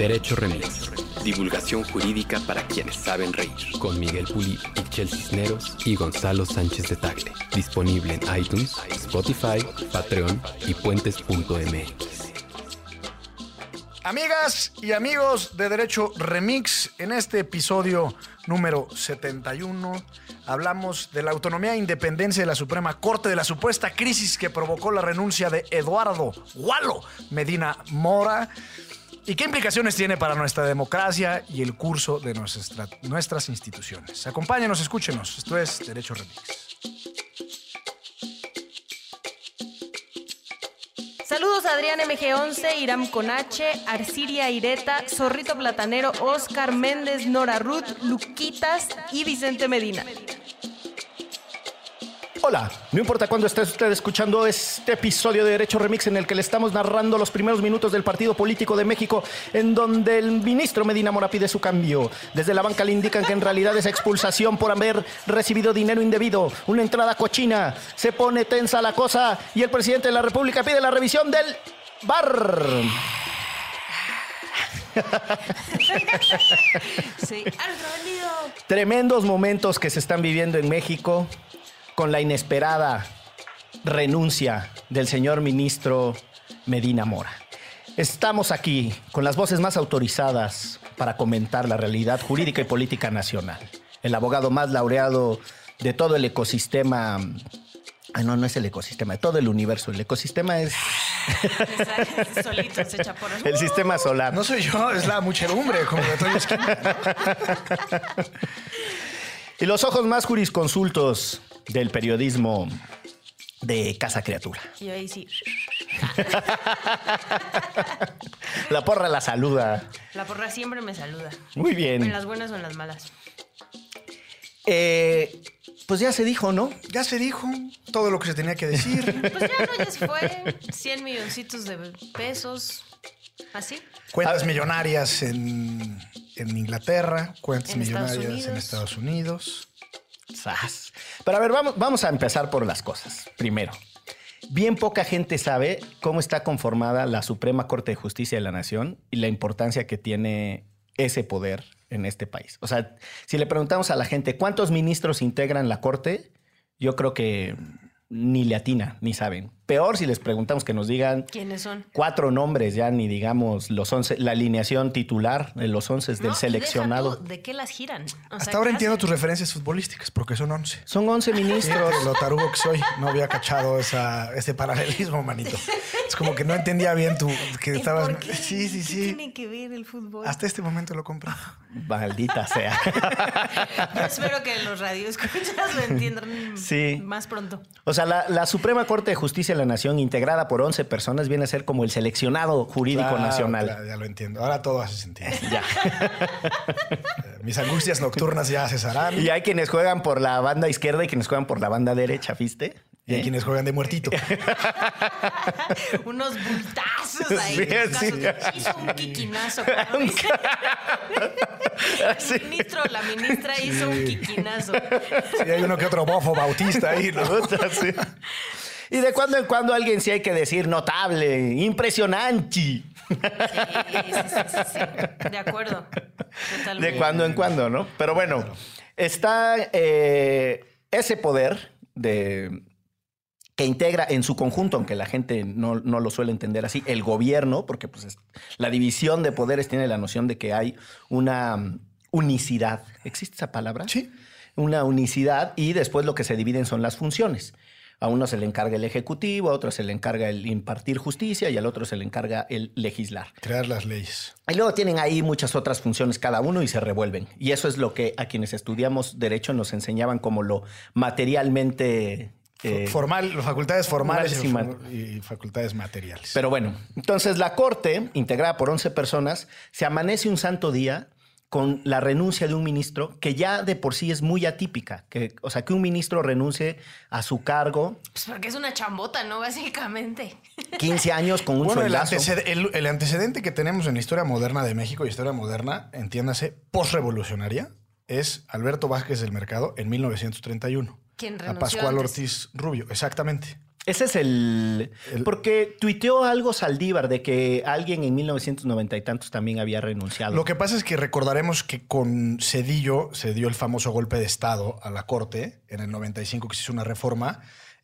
Derecho Remix. Divulgación jurídica para quienes saben reír. Con Miguel Puli, Michel Cisneros y Gonzalo Sánchez de Tagle. Disponible en iTunes, Spotify, Patreon y puentes.mx. Amigas y amigos de Derecho Remix, en este episodio número 71 hablamos de la autonomía e independencia de la Suprema Corte, de la supuesta crisis que provocó la renuncia de Eduardo Gualo Medina Mora y qué implicaciones tiene para nuestra democracia y el curso de nuestra- nuestras instituciones. Acompáñenos, escúchenos. Esto es Derecho Remix. Saludos a Adrián MG11, Iram Conache, Arciria Ireta, Zorrito Platanero, Oscar Méndez, Nora Ruth, Luquitas y Vicente Medina. Hola, no importa cuándo esté usted escuchando este episodio de Derecho Remix en el que le estamos narrando los primeros minutos del Partido Político de México, en donde el ministro Medina Mora pide su cambio. Desde la banca le indican que en realidad es expulsación por haber recibido dinero indebido, una entrada cochina. Se pone tensa la cosa y el presidente de la República pide la revisión del bar. Sí. Tremendos momentos que se están viviendo en México con la inesperada renuncia del señor ministro Medina Mora. Estamos aquí con las voces más autorizadas para comentar la realidad jurídica y política nacional. El abogado más laureado de todo el ecosistema. Ah, no, no es el ecosistema, de todo el universo. El ecosistema es Solito se echa por el sistema solar. No soy yo, es la muchedumbre, como de Esquina. Y los ojos más jurisconsultos del periodismo de Casa Criatura. Y ahí sí, La porra la saluda. la porra siempre me saluda. Muy En bien. las buenas o en las malas. Eh, pues ya se dijo, ¿no? Ya se dijo todo lo que se tenía que decir. Pues ya no, ya se fue. 100 milloncitos de pesos. ¿Así? Cuentas millonarias en, en Inglaterra, cuentas En Estados millonarias en. Estados Unidos. Pero a ver, vamos, vamos a empezar por las cosas. Primero, bien poca gente sabe cómo está conformada la Suprema Corte de Justicia de la Nación y la importancia que tiene ese poder en este país. O sea, si le preguntamos a la gente cuántos ministros integran la Corte, yo creo que ni le atina, ni saben. Peor si les preguntamos que nos digan ¿Quiénes son? cuatro nombres, ya ni digamos los once, la alineación titular de los once del No, seleccionado. deja tú, ¿De qué las giran? O sea, Hasta ahora ¿qué entiendo hacen? tus referencias futbolísticas, porque son 11. Son 11 ministros. Lo tarugo que soy, no había cachado esa, ese paralelismo, manito. Es como que no entendía bien tu que ¿Y estabas. por qué? Sí, sí, ¿Qué sí. tiene que ver el fútbol? Hasta este momento lo compré. Maldita sea. Yo espero que los radioescuchas lo entiendan Sí. más pronto. O sea, la, la Suprema Corte de Justicia la Nación, integrada por 11 personas, viene a ser como el seleccionado jurídico Claro, nacional. claro, ya lo entiendo. Ahora todo hace sentido. Ya. Mis angustias nocturnas ya cesarán. Y hay quienes juegan por la banda izquierda y quienes juegan por la banda derecha, ¿viste? Y hay quienes juegan de muertito. Unos bultazos ahí. Sí, en sí. caso- Hizo un quiquinazo. El ministro o la ministra hizo un quiquinazo. Sí, hay uno que otro bofo bautista ahí. ¿no? Y de cuando en cuando alguien sí hay que decir notable, impresionante. Sí, sí, sí, sí, sí. De acuerdo. Totalmente. De cuando en cuando, ¿no? Pero bueno, está eh, ese poder de que integra en su conjunto, aunque la gente no, no lo suele entender así, el gobierno, porque pues es- la división de poderes tiene la noción de que hay una mm, unicidad. ¿Existe esa palabra? Sí. Una unicidad y después lo que se dividen son las funciones. A uno se le encarga el ejecutivo, a otro se le encarga el impartir justicia y al otro se le encarga el legislar. Crear las leyes. Y luego tienen ahí muchas otras funciones cada uno y se revuelven. Y eso es lo que a quienes estudiamos derecho nos enseñaban como lo materialmente... eh, Formal, facultades formales y, facultades materiales. pero bueno, entonces la corte, integrada por 11 personas, se amanece un santo día con la renuncia de un ministro que ya de por sí es muy atípica. Que, o sea, que un ministro renuncie a su cargo Pues porque es una chambota, ¿no? Básicamente. 15 años con un bueno, el, anteced- el- el antecedente que tenemos en la historia moderna de México y historia moderna, entiéndase, postrevolucionaria, es Alberto Vázquez del Mercado en 1931. ¿Quién A renunció Pascual antes? Ortiz Rubio, exactamente. Ese es el, El- Porque tuiteó algo Saldívar de que alguien en 1990 y tantos también había renunciado. Lo que pasa es que recordaremos que con Cedillo se dio el famoso golpe de Estado a la Corte en el 95, que se hizo una reforma.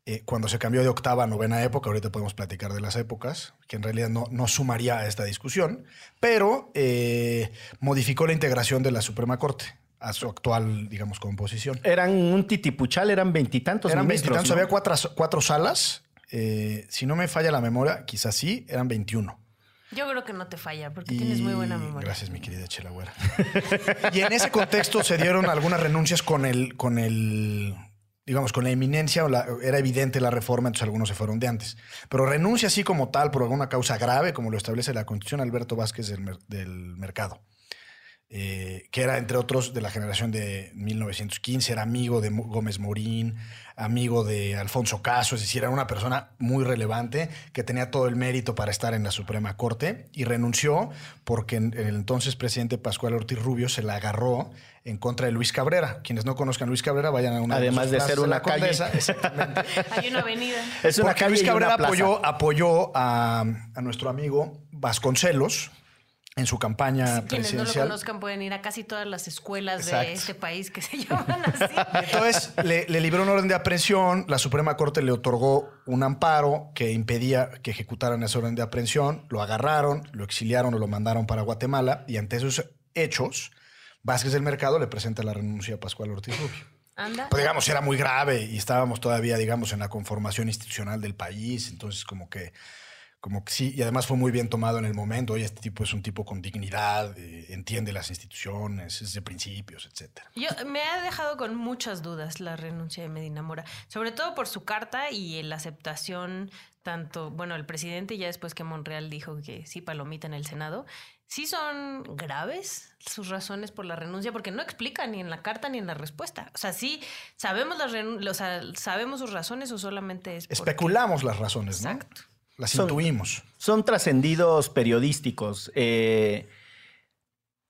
eh, cuando se cambió de octava a novena época, ahorita podemos platicar de las épocas, que en realidad no, no sumaría a esta discusión, pero eh, modificó la integración de la Suprema Corte a su actual, digamos, composición. Eran un titipuchal, eran veintitantos Eran veintitantos, ¿no? había cuatro, cuatro salas. eh, si no me falla la memoria, quizás sí, eran 21. Yo creo que no te falla porque tienes muy buena memoria. Gracias, mi querida Chela Güera. y en ese contexto se dieron algunas renuncias con el, con el, digamos, con la eminencia, o la- era evidente la reforma, entonces algunos se fueron de antes. Pero renuncia así como tal por alguna causa grave, como lo establece la Constitución Alberto Vázquez del Mercado. Eh, que era, entre otros, de la generación de 1915, era amigo de Gómez Morín, amigo de Alfonso Caso, es decir, era una persona muy relevante que tenía todo el mérito para estar en la Suprema Corte y renunció porque en- el entonces presidente Pascual Ortiz Rubio se la agarró en contra de Luis Cabrera. Quienes no conozcan a Luis Cabrera, vayan a una Además de plazas ser una la Condesa, calle. Exactamente. Hay una avenida. Es una Porque calle Luis y una Cabrera plaza. apoyó, apoyó a, a nuestro amigo Vasconcelos en su campaña Quienes no lo presidencial. conozcan pueden ir a casi todas las escuelas Exacto. de este país que se llaman así. Entonces le, le libró un orden de aprehensión, la Suprema Corte le otorgó un amparo que impedía que ejecutaran ese orden de aprehensión, lo agarraron, lo exiliaron o lo mandaron para Guatemala y ante esos hechos, Vázquez del Mercado le presenta la renuncia a Pascual Ortiz Rubio. Anda. Pues digamos, era muy grave y estábamos todavía, digamos, en la conformación institucional del país, entonces como que, como que sí, y además fue muy bien tomado en el momento, oye, este tipo es un tipo con dignidad, eh, entiende las instituciones, es de principios, etcétera. Yo me ha dejado con muchas dudas la renuncia de Medina Mora, sobre todo por su carta y la aceptación tanto, bueno, el presidente ya después que Monreal dijo que sí palomita en el Senado, sí son graves sus razones por la renuncia porque no explica ni en la carta ni en la respuesta. O sea, sí sabemos las o sea, sabemos sus razones o solamente es porque- Especulamos las razones, ¿no? Exacto. Las Son- intuimos. Son trascendidos periodísticos. Eh,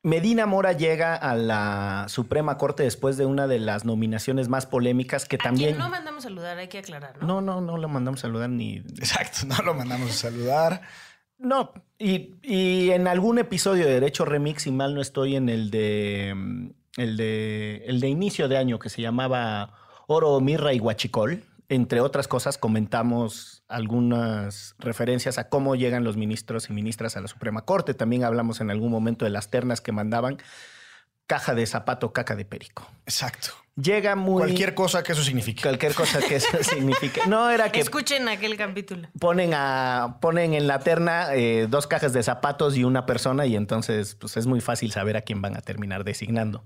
Medina Mora llega a la Suprema Corte después de una de las nominaciones más polémicas que A también... quien no mandamos saludar, hay que aclarar, ¿no? No, no, no lo mandamos a saludar ni... Exacto, no lo mandamos a saludar. No, y, y en algún episodio de Derecho Remix, si mal no estoy, en el de, mm, el de el de inicio de año que se llamaba Oro, Mirra y Huachicol, entre otras cosas comentamos algunas referencias a cómo llegan los ministros y ministras a la Suprema Corte. También hablamos en algún momento de las ternas que mandaban caja de zapato, caca de perico. Exacto. Llega muy... Cualquier cosa que eso signifique. Cualquier cosa que eso signifique. No era que Escuchen aquel capítulo. ponen a ponen en la terna eh, dos cajas de zapatos y una persona y entonces pues es muy fácil saber a quién van a terminar designando.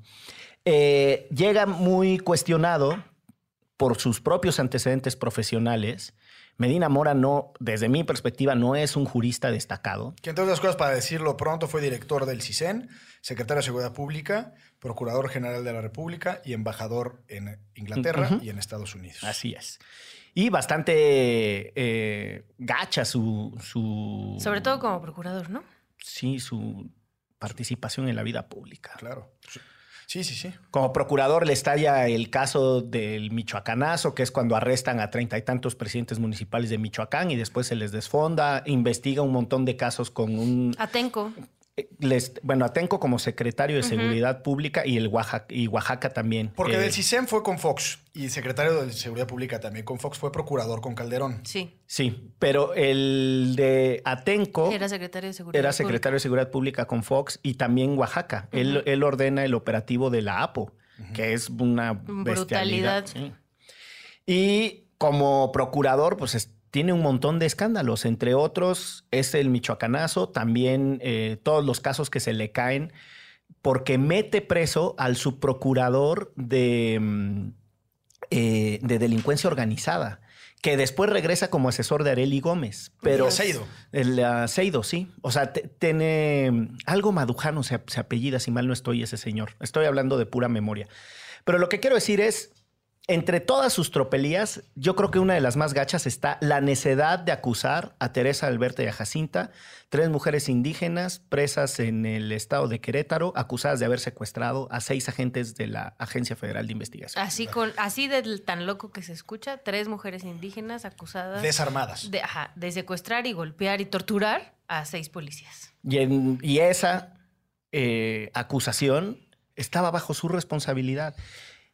Eh, llega muy cuestionado por sus propios antecedentes profesionales. Medina Mora no, desde mi perspectiva, no es un jurista destacado. Que entre otras cosas, para decirlo pronto, fue director del CISEN, secretario de Seguridad Pública, procurador general de la República y embajador en Inglaterra y en Estados Unidos. Así es. Y bastante eh, gacha su, su... Sobre todo como procurador, ¿no? Sí, su participación en la vida pública. Claro. Sí, sí, sí. Como procurador le estalla el caso del Michoacanazo, que es cuando arrestan a treinta y tantos presidentes municipales de Michoacán y después se les desfonda, investiga un montón de casos con un... Atenco. Eh, les- bueno, Atenco como secretario de Seguridad Pública y, el Oaxaca, y Oaxaca también. Porque Eh, del CISEN fue con Fox y secretario de Seguridad Pública también con Fox fue procurador con Calderón. Sí. Sí, pero el de Atenco... Era secretario de Seguridad. Era Pública. secretario de Seguridad Pública con Fox y también Oaxaca. él, él ordena el operativo de la APO, que es una Brutalidad. bestialidad. sí. Y como procurador, pues es- tiene un montón de escándalos. Entre otros, es el Michoacanazo, también eh, todos los casos que se le caen, porque mete preso al subprocurador de, mm, eh, de delincuencia organizada. Que después regresa como asesor de Areli Gómez. Pero El Aceido. el aceido, sí. O sea, tiene mm, algo madujano, se, se apellida, si mal no estoy, ese señor. Estoy hablando de pura memoria. Pero lo que quiero decir es, entre todas sus tropelías, yo creo que una de las más gachas está la necedad de acusar a Teresa Alberta y a Jacinta, tres mujeres indígenas presas en el estado de Querétaro, acusadas de haber secuestrado a seis agentes de la Agencia Federal de Investigación. Así, con, así de tan loco que se escucha, tres mujeres indígenas acusadas Desarmadas. de, ajá, de secuestrar y golpear y torturar a seis policías. Y, en- y esa eh, acusación estaba bajo su responsabilidad.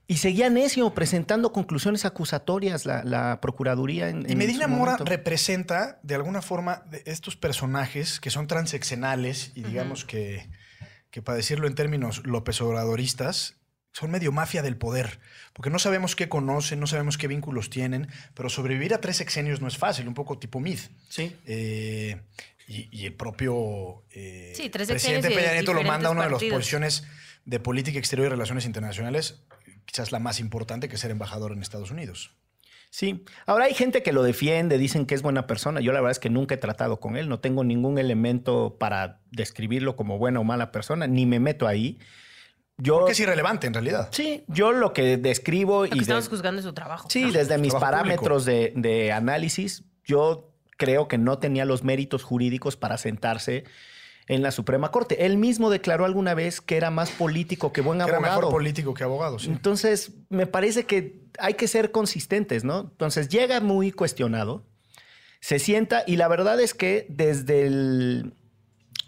Y seguía necio presentando conclusiones acusatorias la, la Procuraduría. En, Y en Medina Mora momento. representa de alguna forma de estos personajes que son transeccionales y digamos que, que para decirlo en términos López Obradoristas, son medio mafia del poder, porque no sabemos qué conocen, no sabemos qué vínculos tienen, pero sobrevivir a tres sexenios no es fácil, un poco tipo Mid. Sí. Eh, y, y el propio eh, Sí, tres presidente Peña Nieto lo manda a una de las posiciones de política exterior y relaciones internacionales, quizás la más importante que ser embajador en Estados Unidos. Sí. Ahora hay gente que lo defiende, dicen que es buena persona. Yo la verdad es que nunca he tratado con él, no tengo ningún elemento para describirlo como buena o mala persona, ni me meto ahí. Yo, Porque es irrelevante en realidad. sí, yo lo que describo Lo y que de- estamos juzgando es su trabajo. Sí, desde mis parámetros de, de análisis, yo creo que no tenía los méritos jurídicos para sentarse en la Suprema Corte. Él mismo declaró alguna vez que era más político que buen Que era abogado. mejor político que abogado, sí. Entonces, me parece que hay que ser consistentes, ¿no? Entonces, llega muy cuestionado, se sienta y la verdad es que desde el...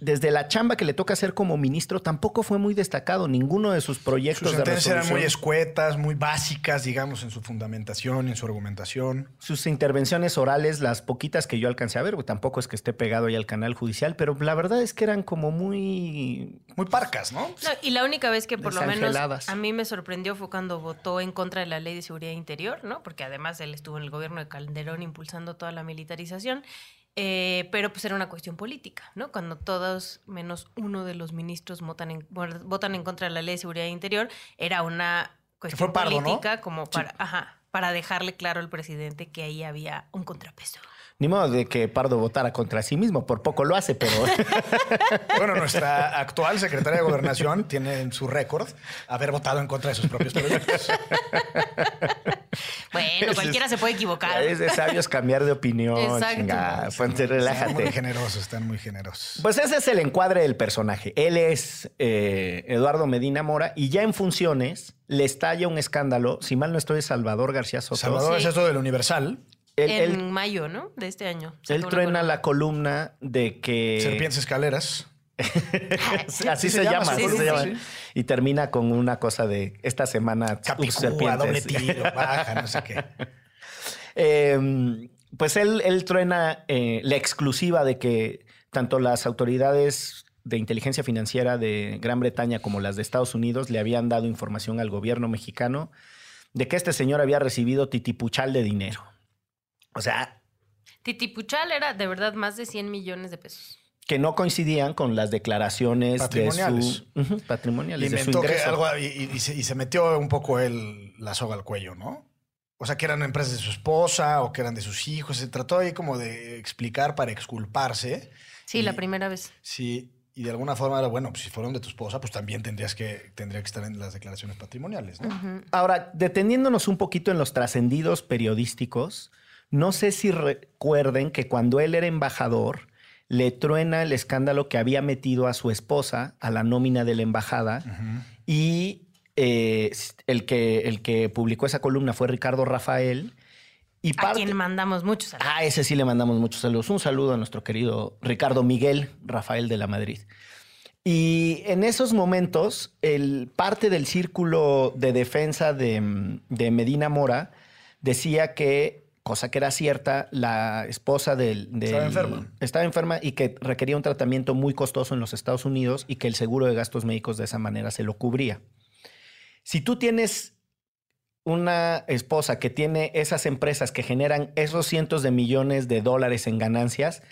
Desde la chamba que le toca hacer como ministro, tampoco fue muy destacado ninguno de sus proyectos Sus de sentencias eran muy escuetas, muy básicas, digamos, en su fundamentación, en su argumentación. sus intervenciones orales, las poquitas que yo alcancé a ver, tampoco es que esté pegado ahí al canal judicial, pero la verdad es que eran como muy... Muy parcas, ¿no? No, y la única vez que por lo menos a mí me sorprendió fue cuando votó en contra de la ley de seguridad interior, ¿no? Porque además él estuvo en el gobierno de Calderón impulsando toda la militarización. Eh, pero pues era una cuestión política, ¿no? Cuando todos menos uno de los ministros votan en, votan en contra de la ley de seguridad interior, era una cuestión fue Pardo, ¿no? política como para, ajá, para dejarle claro al presidente que ahí había un contrapeso. Ni modo de que Pardo votara contra sí mismo, por poco lo hace, pero... Bueno, nuestra actual secretaria de Gobernación tiene en su récord haber votado en contra de sus propios proyectos. Bueno, cualquiera se puede equivocar. es de sabios cambiar de opinión. Exacto. Ponte, Están muy relájate. generosos, están muy generosos. Pues ese es el encuadre del personaje. Él es eh, Eduardo Medina Mora y ya en funciones le estalla un escándalo, si mal no estoy, Salvador García Soto. Salvador Sí. es eso del Universal. Él, en él- mayo, ¿no? De este año. él truena la columna de que... Serpientes escaleras. Así se se, llama así se. Y termina con una cosa de esta semana. Capicúa, doble serpientes. tiro, baja, no sé qué. Eh, pues él, él truena eh, la exclusiva de que tanto las autoridades de inteligencia financiera de Gran Bretaña como las de Estados Unidos le habían dado información al gobierno mexicano de que este señor había recibido titipuchal de dinero. O sea, Titipuchal era de verdad más de 100 millones de pesos. Que no coincidían con las declaraciones Patrimoniales. de su, Ujú, patrimoniales, de su Inventó que algo y, y- y se, y se metió un poco él la soga al cuello, ¿no? O sea, que eran empresas de su esposa o que eran de sus hijos. Se trató ahí como de explicar para exculparse. Sí, Y- la primera vez. Sí, y de alguna forma era, bueno, pues si fueron de tu esposa, pues también tendrías que, tendría que estar en las declaraciones patrimoniales, ¿no? Ahora, deteniéndonos un poquito en los trascendidos periodísticos, no sé si recuerden que cuando él era embajador, le truena el escándalo que había metido a su esposa a la nómina de la embajada y eh, el, que, el que publicó esa columna fue Ricardo Rafael. Y A quien mandamos muchos. saludos. Ah, ese sí le mandamos muchos saludos. Un saludo a nuestro querido Ricardo Miguel Rafael de la Madrid. Y en esos momentos, el, parte del círculo de defensa de, de Medina Mora decía que, cosa que era cierta, la esposa del, del- Estaba enferma. Estaba enferma y que requería un tratamiento muy costoso en los Estados Unidos y que el seguro de gastos médicos de esa manera se lo cubría. Si tú tienes una esposa que tiene esas empresas que generan esos cientos de millones de dólares en ganancias,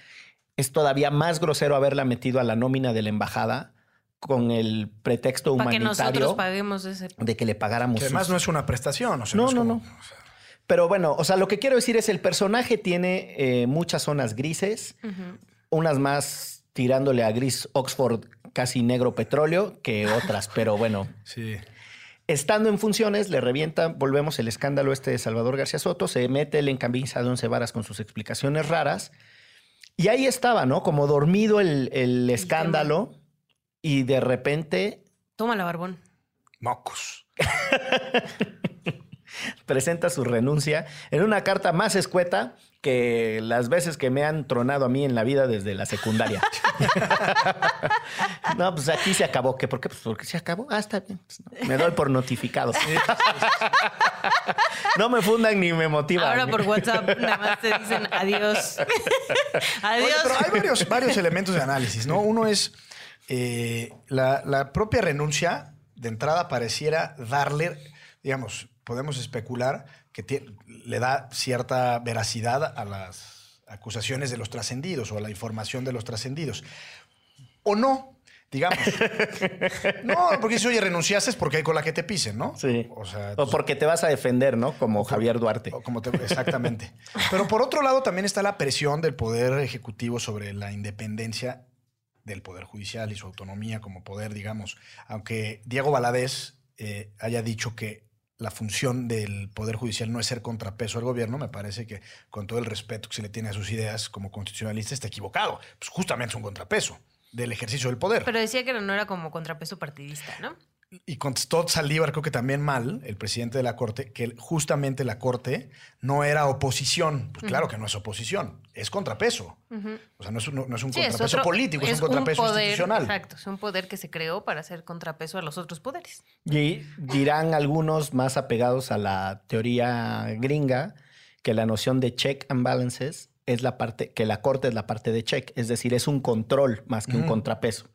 es todavía más grosero haberla metido a la nómina de la embajada con el pretexto Para que nosotros humanitario paguemos ese. de que le pagáramos. Que además sus- no es una prestación, o sea, No, es no, como- no. Pero bueno, o sea, lo que quiero decir es el personaje tiene eh, muchas zonas grises, unas más tirándole a gris Oxford casi negro petróleo que otras, pero bueno, Sí. Estando en funciones, le revienta, volvemos el escándalo este de Salvador García Soto, se mete el en camisa de once varas con sus explicaciones raras. Y ahí estaba, ¿no? Como dormido el, el escándalo y de repente Toma la barbón. Mocos. presenta su renuncia en una carta más escueta que las veces que me han tronado a mí en la vida desde la secundaria. no, pues aquí se acabó. ¿Qué? ¿Por qué? Pues porque se acabó. Ah, está bien. Pues no, me doy por notificado. no me fundan ni me motivan. Ahora por WhatsApp nada más te dicen adiós. Oye, adiós. pero hay varios, varios elementos de análisis, ¿no? Uno es eh, la, la propia renuncia, de entrada pareciera darle, digamos, podemos especular que le da cierta veracidad a las acusaciones de los trascendidos o a la información de los trascendidos. O no, digamos. No, porque si oye, renunciaste es porque hay con la que te pisen, ¿no? Sí. O sea, O porque te vas a defender, ¿no? Como Javier Duarte. o como te- exactamente. Pero por otro lado también está la presión del Poder Ejecutivo sobre la independencia del Poder Judicial y su autonomía como poder, digamos. Aunque Diego Valadez eh, haya dicho que la función del Poder Judicial no es ser contrapeso al gobierno, me parece que con todo el respeto que se le tiene a sus ideas como constitucionalista está equivocado. Pues justamente es un contrapeso del ejercicio del poder. Pero decía que no era como contrapeso partidista, ¿no? Y contestó Saldívar, creo que también mal, el presidente de la Corte, que justamente la Corte no era oposición. Pues claro que no es oposición, es contrapeso. O sea, no es un, no es un Sí, es contrapeso otro- político, es, un contrapeso poder, institucional. Exacto, es un poder que se creó para hacer contrapeso a los otros poderes. Y dirán algunos más apegados a la teoría gringa que la noción de check and balances es la parte, que la corte es la parte de check, es decir, es un control más que un contrapeso.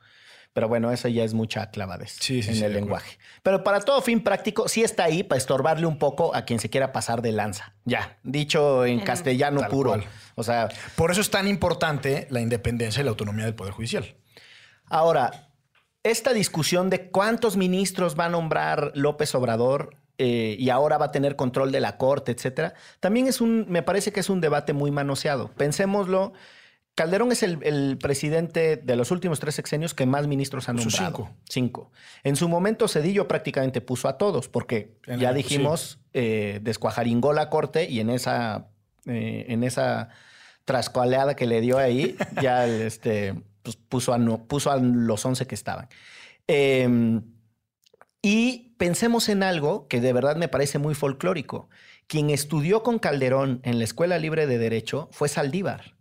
Pero bueno, eso ya es mucha clavadez Sí, sí, en sí, el lenguaje. Pero para todo fin práctico, sí está ahí para estorbarle un poco a quien se quiera pasar de lanza. Ya, dicho en En- castellano Tal puro. cual. O sea, Por eso es tan importante la independencia y la autonomía del Poder Judicial. Ahora, esta discusión de cuántos ministros va a nombrar López Obrador eh, y ahora va a tener control de la corte, etcétera, también es un, me parece que es un debate muy manoseado. Pensémoslo. Calderón es el, el presidente de los últimos tres sexenios que más ministros ha Puso nombrado. cinco. Cinco. En su momento, Cedillo prácticamente puso a todos, porque En ya el- dijimos, eh, descuajaringó la corte y en esa, eh, en esa trascoaleada que le dio ahí, ya este, pues, puso, a no- puso a los 11 que estaban. Eh, y pensemos en algo que de verdad me parece muy folclórico. Quien estudió con Calderón en la Escuela Libre de Derecho fue Saldívar.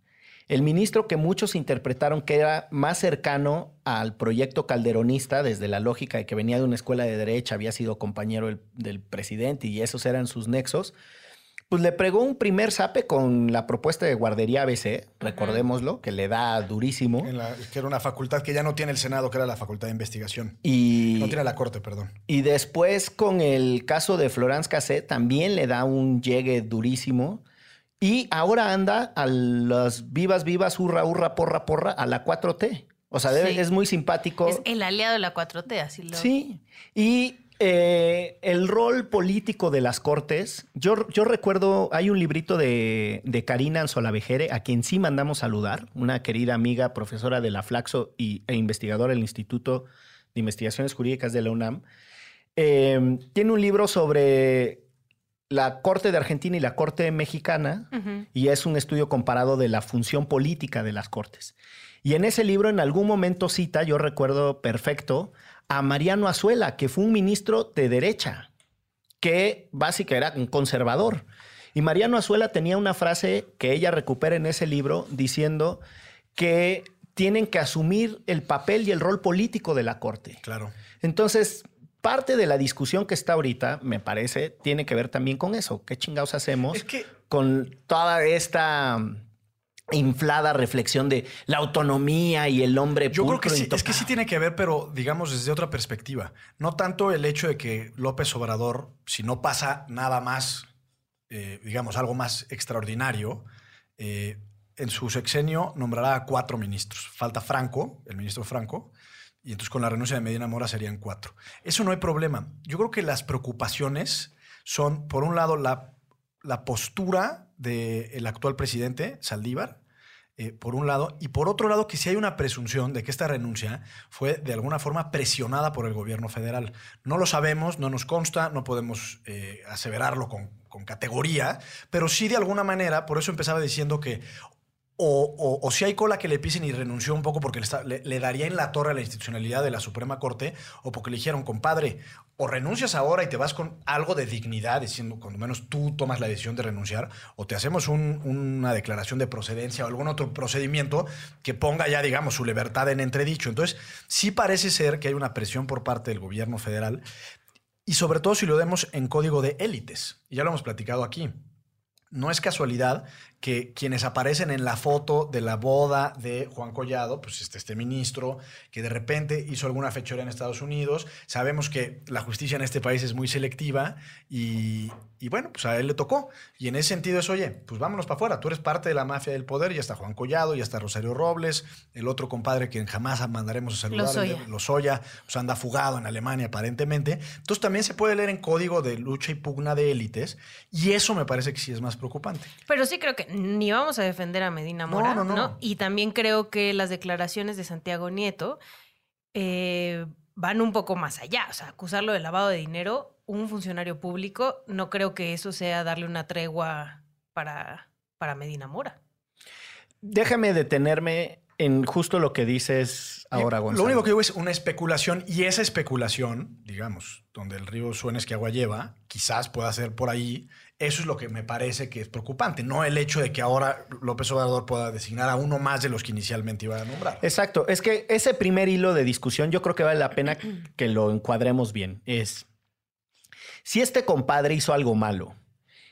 El ministro que muchos interpretaron que era más cercano al proyecto calderonista desde la lógica de que venía de una escuela de derecha, había sido compañero del, del presidente y esos eran sus nexos, pues le pregó un primer zape con la propuesta de guardería ABC, recordémoslo, que le da durísimo. En la- que era una facultad que ya no tiene el Senado, que era la Facultad de Investigación. Y, No tiene la Corte, perdón. y después con el caso de Florence Cassé también le da un llegue durísimo. Y ahora anda a las vivas, vivas, hurra, hurra, porra, porra, a la 4T. O sea, debe- Sí. es muy simpático. Es el aliado de la 4T, así lo. Sí. Y eh, el rol político de las cortes, yo, yo recuerdo, hay un librito de, de Karina Anzolavejere, a quien sí mandamos saludar, una querida amiga, profesora de la Flaxo y, e investigadora del Instituto de Investigaciones Jurídicas de la UNAM. Eh, tiene un libro sobre la Corte de Argentina y la Corte Mexicana, y es un estudio comparado de la función política de las cortes. Y en ese libro en algún momento cita, yo recuerdo perfecto, a Mariano Azuela, que fue un ministro de derecha, que básicamente era un conservador. Y Mariano Azuela tenía una frase que ella recupera en ese libro diciendo que tienen que asumir el papel y el rol político de la corte. Claro. Entonces, parte de la discusión que está ahorita, me parece, tiene que ver también con eso. ¿Qué chingados hacemos Es que con toda esta mm, inflada reflexión de la autonomía y el hombre Yo creo que sí, es que sí tiene que ver, pero digamos desde otra perspectiva. No tanto el hecho de que López Obrador, si no pasa nada más, eh, digamos, algo más extraordinario, eh, en su sexenio nombrará a cuatro ministros. Falta Franco, el ministro Franco, y entonces con la renuncia de Medina Mora serían cuatro. Eso no hay problema. Yo creo que las preocupaciones son, por un lado, la, la postura del actual presidente, Saldívar, eh, por un lado, y por otro lado que si hay una presunción de que esta renuncia fue de alguna forma presionada por el gobierno federal. No lo sabemos, no nos consta, no podemos eh, aseverarlo con, con categoría, pero sí de alguna manera, por eso empezaba diciendo que o, si hay cola que le pisen y renunció un poco porque le, daría en la torre a la institucionalidad de la Suprema Corte, o porque le dijeron, compadre, o renuncias ahora y te vas con algo de dignidad, diciendo, cuando menos tú tomas la decisión de renunciar, o te hacemos una declaración de procedencia o algún otro procedimiento que ponga ya, digamos, su libertad en entredicho. Entonces, sí parece ser que hay una presión por parte del gobierno federal, y sobre todo si lo vemos en código de élites. Y ya lo hemos platicado aquí. No es casualidad que quienes aparecen en la foto de la boda de Juan Collado, pues este, este ministro que de repente hizo alguna fechoría en Estados Unidos, sabemos que la justicia en este país es muy selectiva y, bueno, pues a él le tocó. Y en ese sentido es, oye, pues vámonos para afuera, tú eres parte de la mafia del poder, ya está Juan Collado, ya está Rosario Robles, el otro compadre que jamás mandaremos a saludar, Lozoya, pues anda fugado en Alemania aparentemente. Entonces también se puede leer en código de lucha y pugna de élites y eso me parece que sí es más preocupante. Pero sí creo que ni vamos a defender a Medina Mora, no, Y también creo que las declaraciones de Santiago Nieto eh, van un poco más allá. O sea, acusarlo de lavado de dinero, un funcionario público, no creo que eso sea darle una tregua para, para Medina Mora. Déjame detenerme en justo lo que dices ahora, Gonzalo. Lo único que digo es una especulación y esa especulación, digamos, donde el río suena es que agua lleva, quizás pueda ser por ahí. Eso es lo que me parece que es preocupante, no el hecho de que ahora López Obrador pueda designar a uno más de los que inicialmente iba a nombrar. Exacto, es que ese primer hilo de discusión yo creo que vale la pena que lo encuadremos bien. Es, si este compadre hizo algo malo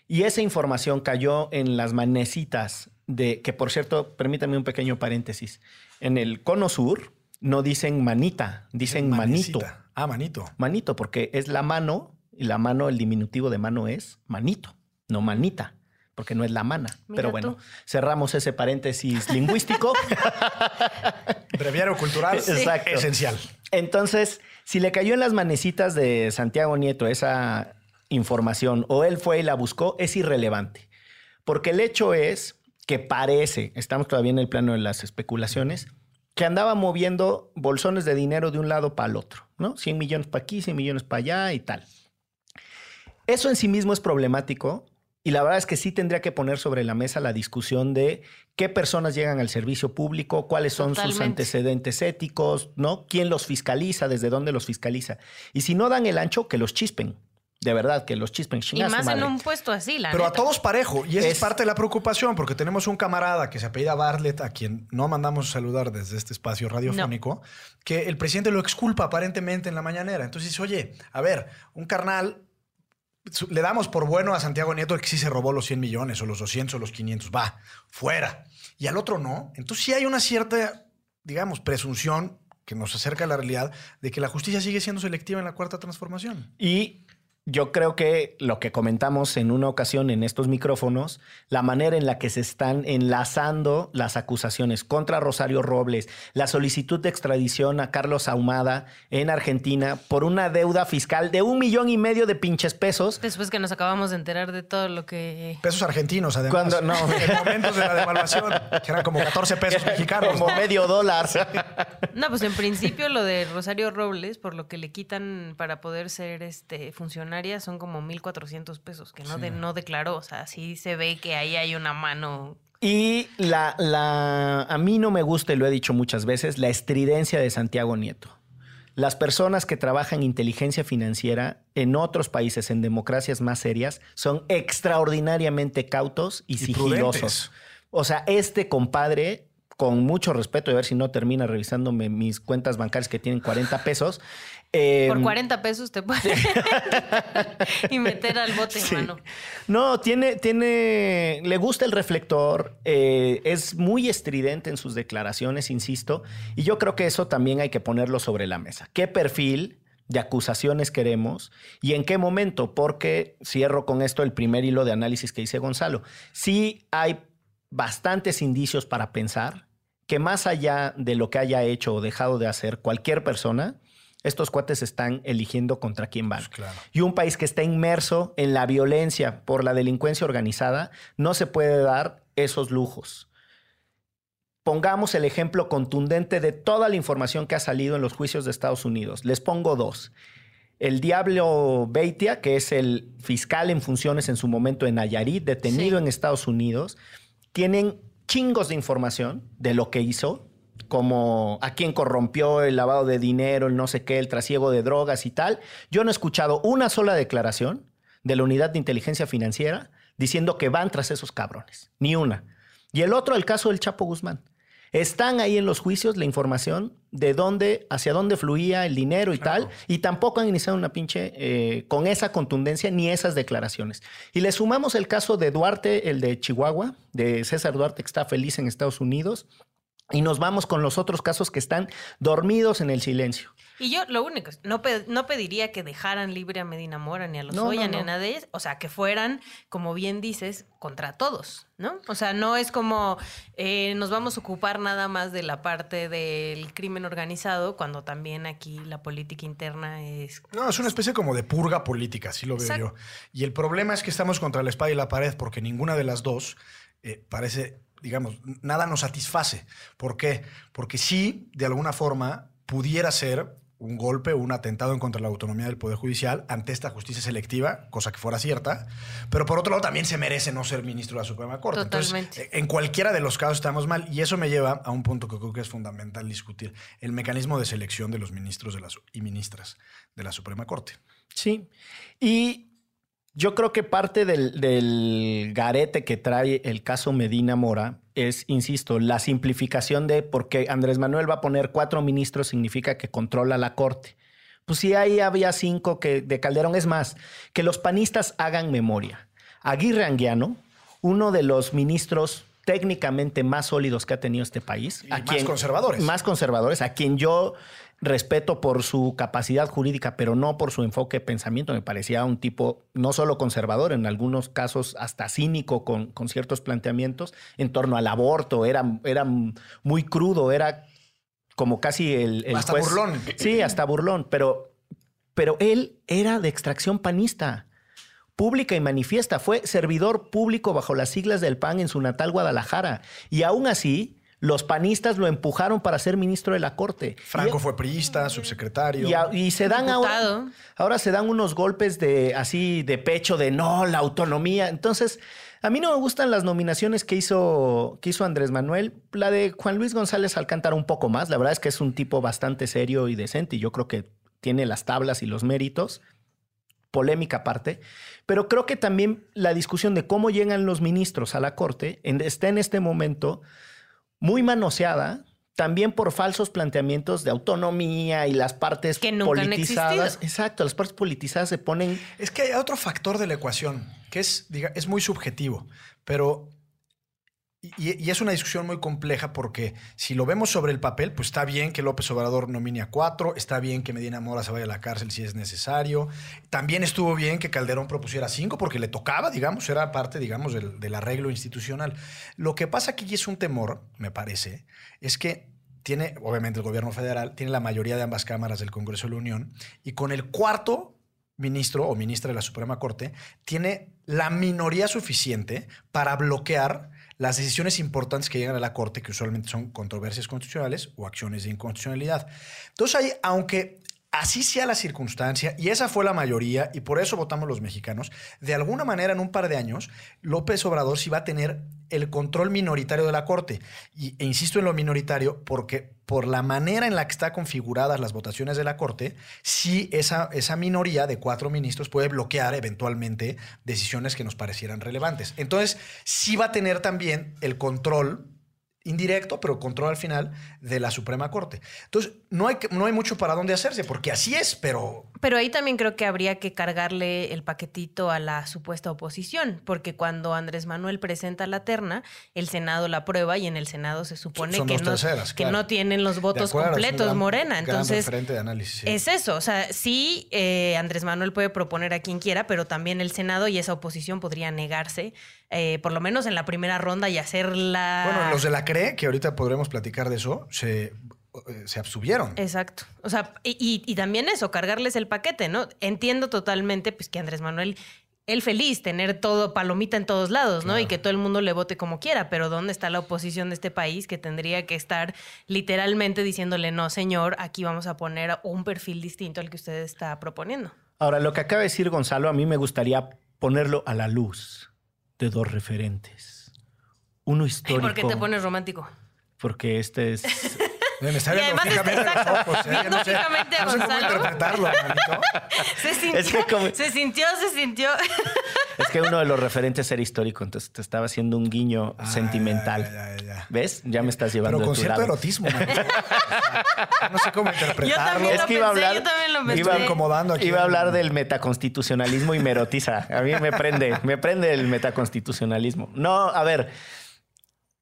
y esa información cayó en las manecitas de, que por cierto, permítame un pequeño paréntesis, en el cono sur no dicen manita, dicen manito. Ah, manito. Manito, porque es la mano y la mano, el diminutivo de mano es manito, no manita porque no es la mana. Pero bueno, cerramos ese paréntesis lingüístico. Breviario cultural Exacto. esencial. Entonces, si le cayó en las manecitas de Santiago Nieto esa información o él fue y la buscó, es irrelevante. Porque el hecho es que parece, estamos todavía en el plano de las especulaciones, que andaba moviendo bolsones de dinero de un lado para el otro, ¿no? 100 millones para aquí, 100 millones para allá y tal. Eso en sí mismo es problemático y la verdad es que sí tendría que poner sobre la mesa la discusión de qué personas llegan al servicio público, cuáles son sus antecedentes éticos, ¿no? ¿Quién los fiscaliza? ¿Desde dónde los fiscaliza? Y si no dan el ancho, que los chispen. De verdad, que los chispen Y más en un puesto así, la Pero a todos parejo. Y esa es... parte de la preocupación, porque tenemos un camarada que se apellida Bartlett, a quien no mandamos saludar desde este espacio radiofónico, que el presidente lo exculpa aparentemente en la mañanera. Entonces dice, oye, a ver, un carnal, le damos por bueno a Santiago Nieto que sí se robó los 100 millones, o los 200, o los 500, va, fuera. Y al otro no. Entonces sí hay una cierta, digamos, presunción que nos acerca a la realidad de que la justicia sigue siendo selectiva en la cuarta transformación. Y yo creo que lo que comentamos en una ocasión en estos micrófonos, la manera en la que se están enlazando las acusaciones contra Rosario Robles, la solicitud de extradición a Carlos Ahumada en Argentina por una deuda fiscal de un millón y medio de pinches pesos. Después que nos acabamos de enterar de todo lo que... Pesos argentinos, además. Cuando, no. En momentos de la devaluación, que eran como 14 pesos mexicanos. Como medio dólar. No, pues en principio lo de Rosario Robles, por lo que le quitan para poder ser este funcionario son como 1.400 pesos, que no, no declaró. O sea, sí se ve que ahí hay una mano y la, la, a mí no me gusta, y lo he dicho muchas veces, la estridencia de Santiago Nieto. Las personas que trabajan inteligencia financiera en otros países, en democracias más serias, son extraordinariamente cautos y, sigilosos. O sea, este compadre con mucho respeto, a ver si no termina revisándome mis cuentas bancarias que tienen 40 pesos. Por 40 em, pesos te puede y meter al bote, mano. No, tiene, tiene, le gusta el reflector, eh, es muy estridente en sus declaraciones, insisto, y yo creo que eso también hay que ponerlo sobre la mesa. ¿Qué perfil de acusaciones queremos y en qué momento? Porque cierro con esto el primer hilo de análisis que dice Gonzalo. Sí hay bastantes indicios para pensar que más allá de lo que haya hecho o dejado de hacer cualquier persona, estos cuates están eligiendo contra quién van. Pues y un país que está inmerso en la violencia por la delincuencia organizada no se puede dar esos lujos. pongamos el ejemplo contundente de toda la información que ha salido en los juicios de Estados Unidos. Les pongo dos. El Diablo Beitia, que es el fiscal en funciones en su momento en Nayarit, detenido Sí. en Estados Unidos, tienen chingos de información de lo que hizo, como a quién corrompió el lavado de dinero, el no sé qué, el trasiego de drogas y tal. Yo no he escuchado una sola declaración de la unidad de inteligencia financiera diciendo que van tras esos cabrones, ni una. Y el otro, el caso del Chapo Guzmán. Están ahí en los juicios la información de dónde, hacia dónde fluía el dinero y tal, y tampoco han iniciado una pinche eh, con esa contundencia ni esas declaraciones. Y le sumamos el caso de Duarte, el de Chihuahua, de César Duarte, que está feliz en Estados Unidos, y nos vamos con los otros casos que están dormidos en el silencio. Y yo lo único, no, pe- no pediría que dejaran libre a Medina Mora ni a los No, Oya no, ni a nadie, o sea, que fueran, como bien dices, contra todos, ¿no? O sea, no es como eh, nos vamos a ocupar nada más de la parte del crimen organizado, cuando también aquí la política interna es... No, es una especie como de purga política, así lo veo Exacto. yo. Y el problema es que estamos contra la espada y la pared porque ninguna de las dos eh, parece, digamos, nada nos satisface. ¿Por qué? Porque sí, de alguna forma, pudiera ser un golpe o un atentado en contra de la autonomía del Poder Judicial ante esta justicia selectiva, cosa que fuera cierta, pero por otro lado también se merece no ser ministro de la Suprema Corte. Totalmente. Entonces, en cualquiera de los casos estamos mal y eso me lleva a un punto que creo que es fundamental discutir, el mecanismo de selección de los ministros de la, su- y ministras de la Suprema Corte. Sí. Y yo creo que parte del, del garete que trae el caso Medina Mora es, insisto, la simplificación de porque Andrés Manuel va a poner cuatro ministros significa que controla la corte. Pues sí, ahí había cinco que, de Calderón. Es más, que los panistas hagan memoria. Aguirre Anguiano, uno de los ministros técnicamente más sólidos que ha tenido este país. Y más conservadores. Más conservadores, a quien yo respeto por su capacidad jurídica, pero no por su enfoque de pensamiento. Me parecía un tipo no solo conservador, en algunos casos hasta cínico con, con ciertos planteamientos en torno al aborto. Era, era muy crudo, era como casi el... el Hasta juez- burlón. Sí, hasta burlón, pero, pero él era de extracción panista pública y manifiesta. Fue servidor público bajo las siglas del PAN en su natal Guadalajara. Y aún así, los panistas lo empujaron para ser ministro de la Corte. Franco Y- fue priista, subsecretario. y, a- y se dan ahora, ahora se dan unos golpes de así de pecho de no, la autonomía. Entonces, a mí no me gustan las nominaciones que hizo, que hizo Andrés Manuel. La de Juan Luis González Alcántara un poco más. La verdad es que es un tipo bastante serio y decente y yo creo que tiene las tablas y los méritos. Polémica aparte. Pero creo que también la discusión de cómo llegan los ministros a la Corte en- está en este momento muy manoseada, también por falsos planteamientos de autonomía y las partes Que nunca politizadas. Exacto, las partes politizadas se ponen. Es que hay otro factor de la ecuación que es, diga, es muy subjetivo, pero. Y, es una discusión muy compleja porque si lo vemos sobre el papel, pues está bien que López Obrador nomine a cuatro, está bien que Medina Mora se vaya a la cárcel si es necesario. También estuvo bien que Calderón propusiera cinco porque le tocaba, digamos, era parte, digamos, del, del arreglo institucional. Lo que pasa aquí es un temor, me parece, es que tiene, obviamente, el gobierno federal, tiene la mayoría de ambas cámaras del Congreso de la Unión y con el cuarto ministro o ministra de la Suprema Corte tiene la minoría suficiente para bloquear las decisiones importantes que llegan a la Corte, que usualmente son controversias constitucionales o acciones de inconstitucionalidad. Entonces, ahí, aunque así sea la circunstancia, y esa fue la mayoría, y por eso votamos los mexicanos, de alguna manera en un par de años, López Obrador sí va a tener el control minoritario de la Corte. Y, e insisto en lo minoritario porque por la manera en la que están configuradas las votaciones de la Corte, sí esa, esa minoría de cuatro ministros puede bloquear eventualmente decisiones que nos parecieran relevantes. Entonces, sí va a tener también el control indirecto, pero control al final de la Suprema Corte. Entonces, no hay, no hay mucho para dónde hacerse, porque así es, pero Pero ahí también creo que habría que cargarle el paquetito a la supuesta oposición, porque cuando Andrés Manuel presenta la terna, el Senado la aprueba y en el Senado se supone Son que, no, terceras, que claro. no tienen los votos acuerdo, completos, gran- Morena. Entonces, de análisis. sí. es eso. O sea, sí, eh, Andrés Manuel puede proponer a quien quiera, pero también el Senado y esa oposición podría negarse, eh, por lo menos en la primera ronda y hacer la... Bueno, los de la CRE, que ahorita podremos platicar de eso, se, eh, se abstuvieron. Exacto. O sea, y, y- y también eso, cargarles el paquete, ¿no? Entiendo totalmente pues, que Andrés Manuel él feliz, tener todo palomita en todos lados, ¿no? Y que todo el mundo le vote como quiera, pero ¿dónde está la oposición de este país que tendría que estar literalmente diciéndole, no, señor, aquí vamos a poner un perfil distinto al que usted está proponiendo? Ahora, lo que acaba de decir Gonzalo, a mí me gustaría ponerlo a la luz de dos referentes. Uno histórico. ¿Por qué te pones romántico? Porque este es Me está viendo fijamente a los exacto, ojos, ¿eh? viendo No sé- fijamente a no sé cómo interpretarlo. Se sintió, Es que como- se sintió, se sintió. Es que uno de los referentes era histórico, entonces te estaba haciendo un guiño sentimental. Ah, ya, ya, ya. ¿Ves? Ya me estás llevando Pero con tu cierto lado. erotismo. manito. no sé cómo interpretarlo. también Es que iba a hablar, yo también lo iba, pensé. incomodando aquí. iba a hablar del metaconstitucionalismo y me erotiza. A mí me prende, me prende el metaconstitucionalismo. No, a ver,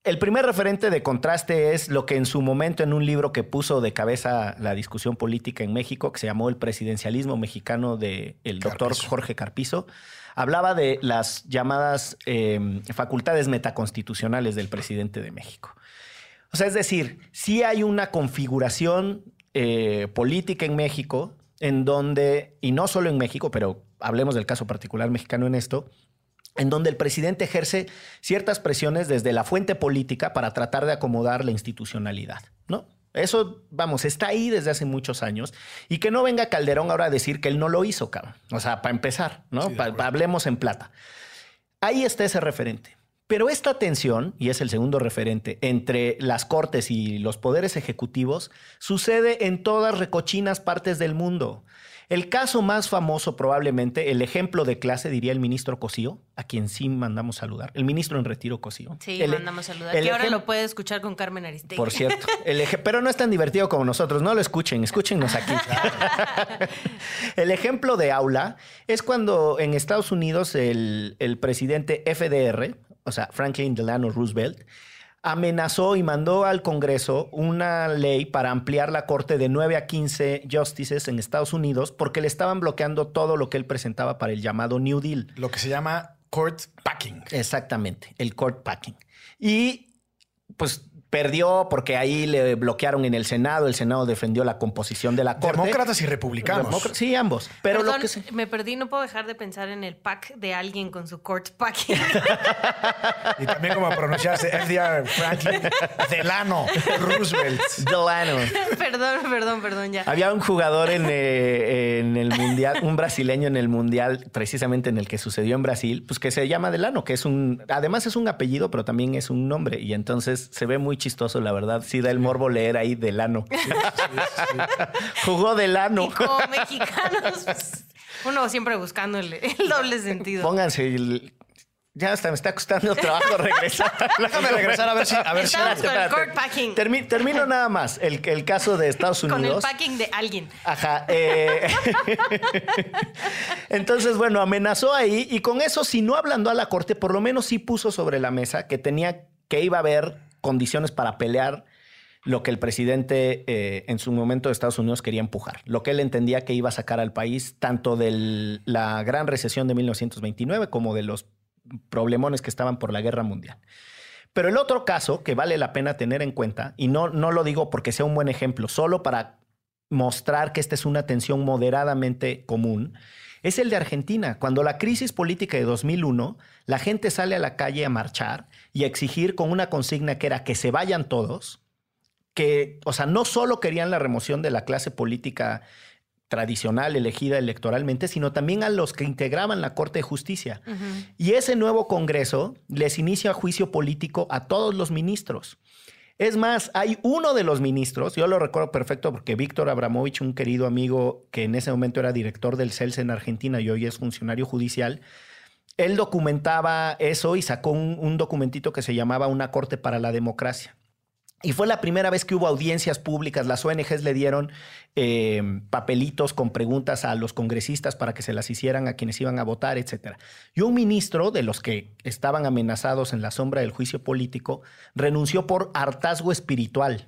el primer referente de contraste es lo que en su momento en un libro que puso de cabeza la discusión política en México, que se llamó El presidencialismo mexicano del el doctor Carpizo. Jorge Carpizo, hablaba de las llamadas eh, facultades metaconstitucionales del presidente de México. O sea, es decir, sí hay una configuración eh, política en México en donde, y no solo en México, pero hablemos del caso particular mexicano en esto, en donde el presidente ejerce ciertas presiones desde la fuente política para tratar de acomodar la institucionalidad, ¿no? Eso, vamos, está ahí desde hace muchos años. Y que no venga Calderón ahora a decir que él no lo hizo, cabrón. O sea, para empezar, ¿no? Sí, Pa- hablemos en plata. Ahí está ese referente. Pero esta tensión, y es el segundo referente, entre las cortes y los poderes ejecutivos, sucede en todas recochinas partes del mundo. El caso más famoso, probablemente, el ejemplo de clase, diría el ministro Cosío, a quien sí mandamos saludar, el ministro en retiro Cosío. Sí, El- mandamos saludar. el Que ahora lo puede escuchar con Carmen Aristegui. Por cierto, el eje- pero no es tan divertido como nosotros, no lo escuchen, escúchennos aquí. el ejemplo de aula es cuando en Estados Unidos el, el presidente FDR, o sea, Franklin Delano Roosevelt, amenazó y mandó al Congreso una ley para ampliar la corte de 9 a 15 justices en Estados Unidos porque le estaban bloqueando todo lo que él presentaba para el llamado New Deal. Lo que se llama court packing. Exactamente, el court packing. Y pues perdió porque ahí le bloquearon en el Senado, el Senado defendió la composición de la corte. Demócratas y republicanos. Sí, ambos. Pero Perdón, lo que se- me perdí, no puedo dejar de pensar en el pack de alguien con su court packing. Y también como pronunciarse FDR Franklin Delano Roosevelt. Delano. perdón, perdón, perdón, ya. Había un jugador en, eh, en el Mundial, un brasileño en el Mundial, precisamente en el que sucedió en Brasil, pues que se llama Delano, que es un, además es un apellido, pero también es un nombre. Y entonces se ve muy chistoso, la verdad. Sí da el morbo leer ahí Delano. Jugó Delano. Y como mexicanos, pues, uno siempre buscando el, el doble sentido. Pónganse el- Ya hasta me está costando trabajo regresar. Déjame regresar a ver si. A ver si Estamos con el Espérate. court packing. Termi- termino nada más. El, el caso de Estados Con el Unidos. packing de alguien. Ajá. eh, Entonces, bueno, amenazó ahí y con eso, si no hablando a la corte, por lo menos sí puso sobre la mesa que tenía que iba a haber condiciones para pelear lo que el presidente eh, en su momento de Estados Unidos quería empujar, lo que él entendía que iba a sacar al país tanto de la gran recesión de 1929 como de los problemones que estaban por la guerra mundial. Pero el otro caso que vale la pena tener en cuenta, y no, no lo digo porque sea un buen ejemplo, solo para mostrar que esta es una tensión moderadamente común, es el de Argentina. Cuando la crisis política de 2001, la gente sale a la calle a marchar y a exigir con una consigna que era que se vayan todos, que, o sea, no solo querían la remoción de la clase política tradicional elegida electoralmente, sino también a los que integraban la Corte de Justicia. Y ese nuevo Congreso les inicia juicio político a todos los ministros. Es más, hay uno de los ministros, yo lo recuerdo perfecto porque Víctor Abramovich, un querido amigo que en ese momento era director del CELS en Argentina y hoy es funcionario judicial, él documentaba eso y sacó un, un documentito que se llamaba Una Corte para la Democracia. Y fue la primera vez que hubo audiencias públicas. Las ONGs le dieron eh, papelitos con preguntas a los congresistas para que se las hicieran a quienes iban a votar, etc. Y un ministro de los que estaban amenazados en la sombra del juicio político renunció por hartazgo espiritual,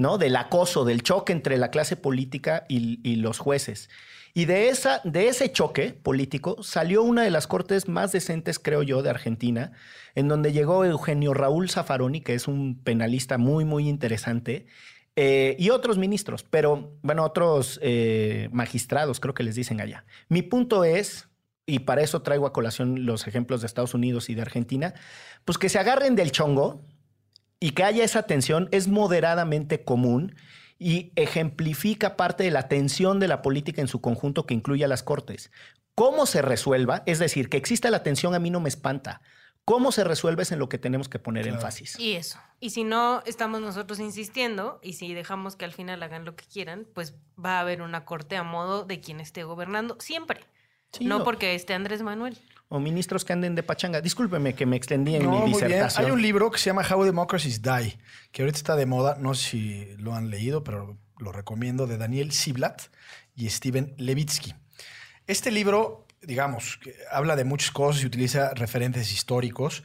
¿no? Del acoso, del choque entre la clase política y, los jueces. Y de, esa, de ese choque político salió una de las cortes más decentes, creo yo, de Argentina, en donde llegó Eugenio Raúl Zaffaroni, que es un penalista muy, muy interesante, eh, y otros ministros, pero bueno, otros eh, magistrados, creo que les dicen allá. Mi punto es, y para eso traigo a colación los ejemplos de Estados Unidos y de Argentina, pues que se agarren del chongo y que haya esa tensión es moderadamente común y ejemplifica parte de la tensión de la política en su conjunto que incluye a las cortes. ¿Cómo se resuelva? Es decir, que exista la tensión a mí no me espanta. ¿Cómo se resuelve es en lo que tenemos que poner énfasis? Y eso. Y si no estamos nosotros insistiendo y si dejamos que al final hagan lo que quieran, pues va a haber una corte a modo de quien esté gobernando siempre. Sí, no o- porque esté Andrés Manuel. O ministros que anden de pachanga. Discúlpeme que me extendí en No, mi disertación. Hay un libro que se llama How Democracies Die, que ahorita está de moda, no sé si lo han leído, pero lo recomiendo, de Daniel Ziblatt y Steven Levitsky. Este libro, digamos, habla de muchas cosas y utiliza referentes históricos,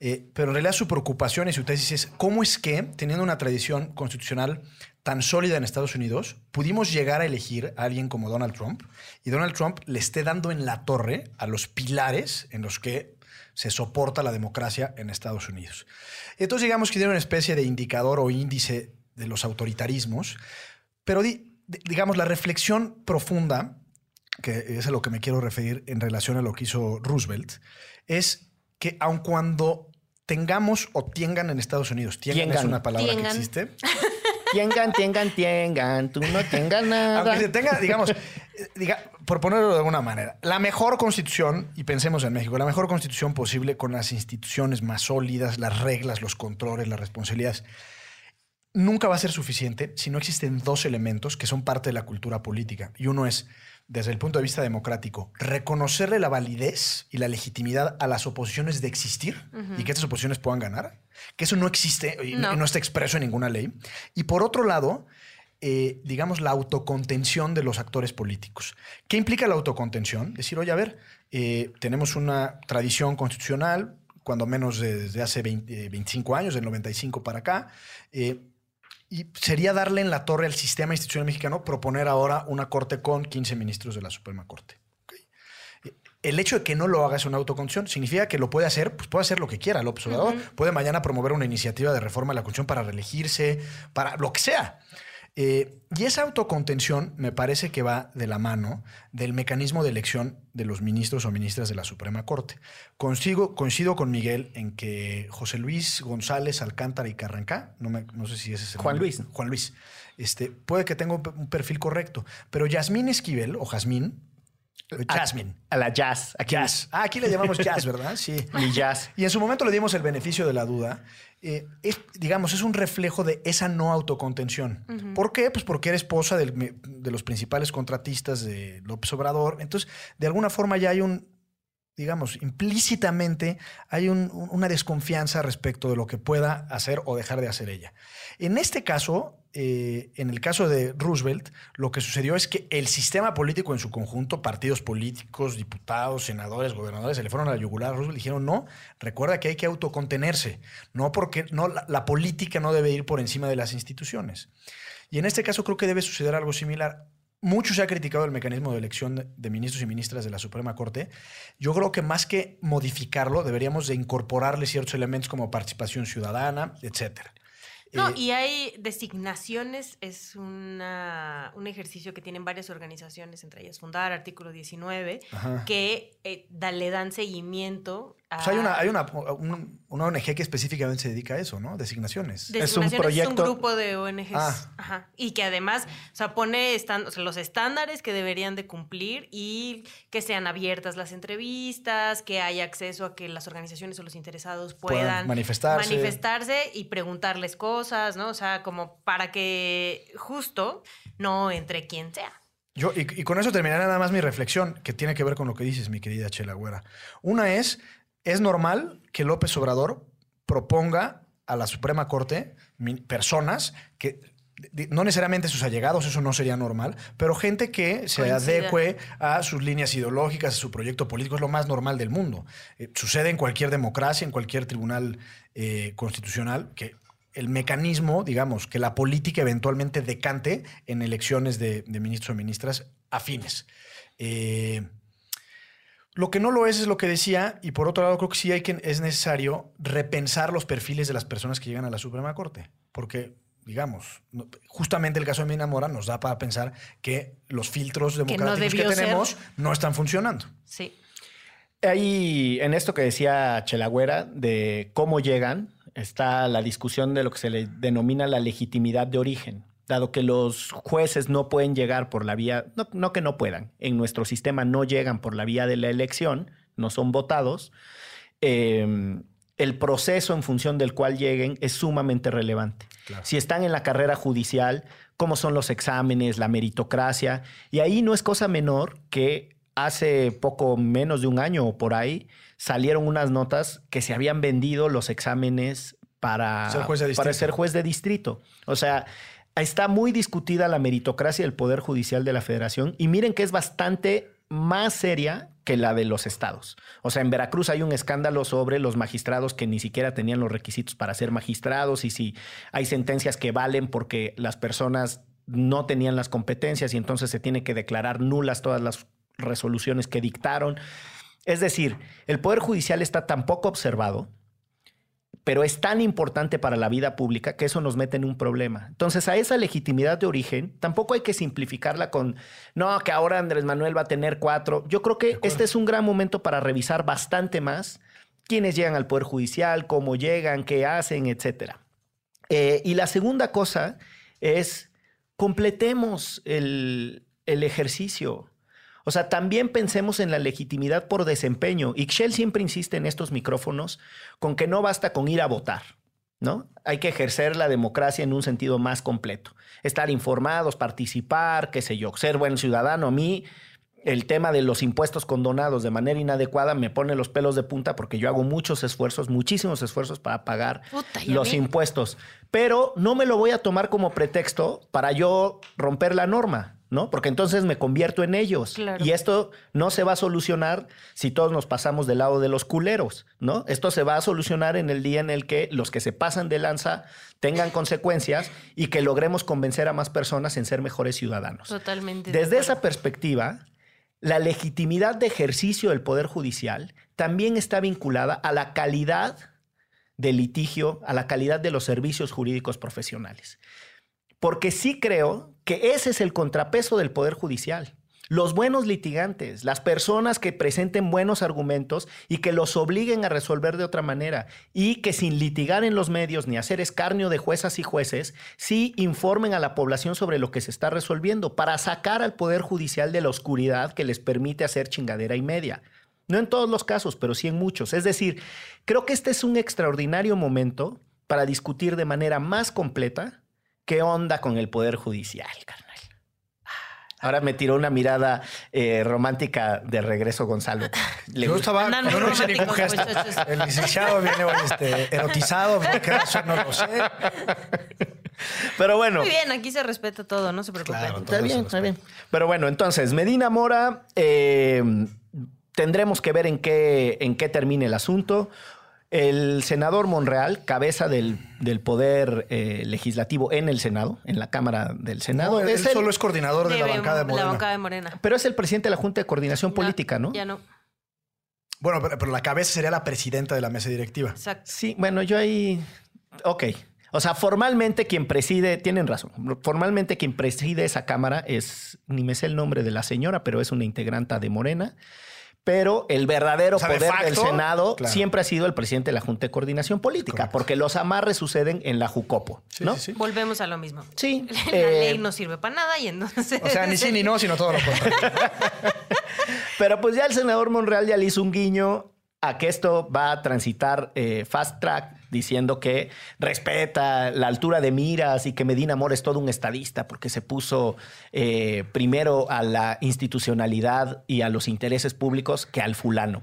eh, pero en realidad su preocupación y su tesis es cómo es que, teniendo una tradición constitucional tan sólida en Estados Unidos, pudimos llegar a elegir a alguien como Donald Trump y Donald Trump le esté dando en la torre a los pilares en los que se soporta la democracia en Estados Unidos. Entonces digamos que tiene una especie de indicador o índice de los autoritarismos, pero di- di- digamos la reflexión profunda, que es a lo que me quiero referir en relación a lo que hizo Roosevelt, es que aun cuando tengamos o tengan en Estados Unidos, tengan es Tiengan. una palabra Tiengan. que existe, Tiengan, tiengan, tiengan. Tú no tengas nada. aunque se tenga, digamos, eh, diga, por ponerlo de alguna manera, la mejor constitución, y pensemos en México, la mejor constitución posible con las instituciones más sólidas, las reglas, los controles, las responsabilidades, nunca va a ser suficiente si no existen dos elementos que son parte de la cultura política. Y uno es, desde el punto de vista democrático, reconocerle la validez y la legitimidad a las oposiciones de existir y que estas oposiciones puedan ganar, que eso no existe y no, está expreso en ninguna ley. Y por otro lado, eh, digamos, la autocontención de los actores políticos. ¿Qué implica la autocontención? Decir, oye, a ver, eh, tenemos una tradición constitucional, cuando menos de- desde hace 20, eh, 25 años, del 95 para acá, eh, y sería darle en la torre al sistema institucional mexicano proponer ahora una corte con 15 ministros de la Suprema Corte. El hecho de que no lo haga es una autoconstitución significa que lo puede hacer, pues puede hacer lo que quiera. López Obrador puede mañana promover una iniciativa de reforma de la Constitución para reelegirse, para lo que sea. Eh, y esa autocontención me parece que va de la mano del mecanismo de elección de los ministros o ministras de la Suprema Corte. Consigo, coincido con Miguel en que José Luis González Alcántara y Carrancá, no, me- no sé si ese es el Juan nombre. Luis. Juan Luis. Este, puede que tenga un pe- un perfil correcto, pero Yasmín Esquivel o Jazmín, Jasmine, A la jazz. Aquí. Jazz. Ah, aquí le llamamos Jazz, ¿verdad? Sí. Mi jazz. Y en su momento le dimos el beneficio de la duda. Eh, es, digamos, es un reflejo de esa no autocontención. ¿Por qué? Pues porque era esposa del de los principales contratistas de López Obrador. Entonces, de alguna forma ya hay un, digamos, implícitamente hay un- un- una desconfianza respecto de lo que pueda hacer o dejar de hacer ella. En este caso, eh, en el caso de Roosevelt, lo que sucedió es que el sistema político en su conjunto, partidos políticos, diputados, senadores, gobernadores, se le fueron a la yugular a Roosevelt y dijeron, no, recuerda que hay que autocontenerse, no porque no, la política no debe ir por encima de las instituciones. Y en este caso creo que debe suceder algo similar. Mucho se ha criticado el mecanismo de elección de- ministros y ministras de la Suprema Corte. Yo creo que más que modificarlo, deberíamos de incorporarle ciertos elementos como participación ciudadana, etcétera. No, Eh, y hay designaciones, es una, un ejercicio que tienen varias organizaciones, entre ellas Fundar, Artículo 19, Ajá. que eh, da- le dan seguimiento. Pues hay una, hay una, un- una ONG que específicamente se dedica a eso, ¿no? Designaciones. Es un Designaciones proyecto- Es un grupo de ONGs. Ah. Ajá. Y que además, o sea, pone o sea, los estándares que deberían de cumplir y que sean abiertas las entrevistas, que haya acceso a que las organizaciones o los interesados Puedan puedan, manifestarse. manifestarse y preguntarles cosas, ¿no? O sea, como para que justo no entre quien sea. Yo, y, y con eso terminaré nada más mi reflexión, que tiene que ver con lo que dices, mi querida Chela Güera. Una es, es normal que López Obrador proponga a la Suprema Corte personas que no necesariamente sus allegados, eso no sería normal, pero gente que se adecue a sus líneas ideológicas, a su proyecto político, es lo más normal del mundo. Eh, sucede en cualquier democracia, en cualquier tribunal eh, constitucional, que el mecanismo, digamos, que la política eventualmente decante en elecciones de, de ministros o ministras afines. Eh, lo que no lo es es lo que decía, y por otro lado creo que sí hay que, es necesario repensar los perfiles de las personas que llegan a la Suprema Corte, porque digamos, no- justamente el caso de Mina Mora nos da para pensar que los filtros democráticos que, tenemos no están funcionando. Sí. Ahí, en esto que decía Chelagüera, de cómo llegan, está la discusión de lo que se le denomina la legitimidad de origen. Dado que los jueces no pueden llegar por la vía, no, no que no puedan, en nuestro sistema no llegan por la vía de la elección, no son votados, eh, el proceso en función del cual lleguen es sumamente relevante. Si están en la carrera judicial, cómo son los exámenes, la meritocracia, y ahí no es cosa menor que hace poco menos de un año o por ahí salieron unas notas que se habían vendido los exámenes para Ser juez de para distrito. ser juez de distrito. O sea, está muy discutida la meritocracia del Poder Judicial de la Federación y miren que es bastante más seria que la de los estados. O sea, en Veracruz hay un escándalo sobre los magistrados que ni siquiera tenían los requisitos para ser magistrados y si hay sentencias que valen porque las personas no tenían las competencias y entonces se tiene que declarar nulas todas las resoluciones que dictaron. Es decir, el Poder Judicial está tan poco observado, pero es tan importante para la vida pública que eso nos mete en un problema. Entonces, a esa legitimidad de origen tampoco hay que simplificarla con, no, que ahora Andrés Manuel va a tener cuatro. Yo creo que este es un gran momento para revisar bastante más quiénes llegan al Poder Judicial, cómo llegan, qué hacen, etcétera. Eh, y la segunda cosa es, completemos el, el ejercicio. O sea, también pensemos en la legitimidad por desempeño. Y Shell siempre insiste en estos micrófonos con que no basta con ir a votar, ¿no? Hay que ejercer la democracia en un sentido más completo. Estar informados, participar, qué sé yo, ser buen ciudadano. A mí el tema de los impuestos condonados de manera inadecuada me pone los pelos de punta porque yo hago muchos esfuerzos, muchísimos esfuerzos para pagar Puta, ¿y a los impuestos. Pero no me lo voy a tomar como pretexto para yo romper la norma, ¿no? Porque entonces me convierto en ellos. Claro. Y esto no se va a solucionar si todos nos pasamos del lado de los culeros, ¿no? Esto se va a solucionar en el día en el que los que se pasan de lanza tengan consecuencias y que logremos convencer a más personas en ser mejores ciudadanos. Totalmente. de Desde esa perspectiva, la legitimidad de ejercicio del Poder Judicial también está vinculada a la calidad del litigio, a la calidad de los servicios jurídicos profesionales. Porque sí creo que ese es el contrapeso del Poder Judicial. Los buenos litigantes, las personas que presenten buenos argumentos y que los obliguen a resolver de otra manera y que sin litigar en los medios ni hacer escarnio de juezas y jueces, sí informen a la población sobre lo que se está resolviendo para sacar al Poder Judicial de la oscuridad que les permite hacer chingadera y media. No en todos los casos, pero sí en muchos. Es decir, creo que este es un extraordinario momento para discutir de manera más completa qué onda con el Poder Judicial, carnal. Ahora me tiró una mirada eh, romántica de regreso, Gonzalo. Le Yo gusta- estaba. Yo no románticos, gesto. muchachos. El licenciado viene este, erotizado. ¿por ¿Qué razón? No lo sé. Pero bueno. Muy bien, aquí se respeta todo, no se preocupen. Claro. Está bien, está bien. Pero bueno, entonces, Medina Mora, eh, tendremos que ver en qué, en qué termine el asunto. El senador Monreal, cabeza del, del poder eh, legislativo en el Senado, en la Cámara del Senado, No, él es el- solo es coordinador de la Debe- bancada de Morena. La bancada de Morena. pero es el presidente de la Junta de Coordinación Política, ¿no? Ya no. Bueno, pero, pero la cabeza sería la presidenta de la mesa directiva. Exacto. Sí, bueno, yo ahí. Ok. O sea, formalmente quien preside, tienen razón, formalmente quien preside esa Cámara es, ni me sé el nombre de la señora, pero es una integranta de Morena. Pero el verdadero O sea, de poder del Senado claro. siempre ha sido el presidente de la Junta de Coordinación Política, Correcto. porque los amarres suceden en la Jucopo, Sí, ¿no? sí, sí. Volvemos a lo mismo. Sí, La eh, ley no sirve para nada y entonces. O sea, ni sí ni no, sino todo lo contrario. Pero pues ya el senador Monreal ya le hizo un guiño a que esto va a transitar eh, fast track, diciendo que respeta la altura de miras y que Medina Mora es todo un estadista porque se puso eh, primero a la institucionalidad y a los intereses públicos que al fulano.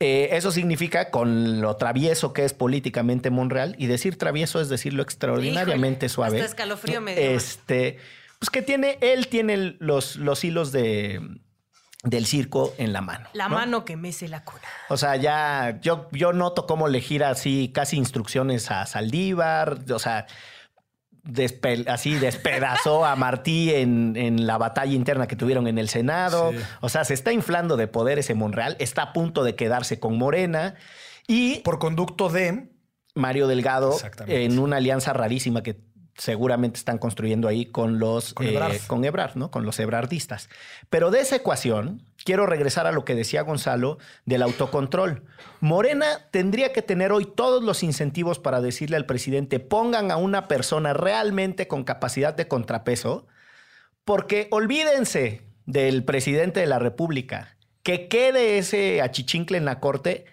Eh, eso significa, con lo travieso que es políticamente Monreal, y decir travieso es decirlo extraordinariamente Híjole, suave. hasta escalofrío me dio. Este, pues que tiene, él tiene los, los hilos de, del circo en la mano. La ¿no? mano que mece la cuna. O sea, ya yo, yo noto cómo le gira así casi instrucciones a Saldívar, o sea, despe- así despedazó a Martí en, en la batalla interna que tuvieron en el Senado. Sí. O sea, se está inflando de poder ese Monreal, está a punto de quedarse con Morena y Por conducto de. Mario Delgado Exactamente. en una alianza rarísima que seguramente están construyendo ahí con los Con Ebrard. con Ebrard, ¿no? Con los ebrardistas. Pero de esa ecuación, quiero regresar a lo que decía Gonzalo del autocontrol. Morena tendría que tener hoy todos los incentivos para decirle al presidente, pongan a una persona realmente con capacidad de contrapeso, porque olvídense del presidente de la República, que quede ese achichincle en la corte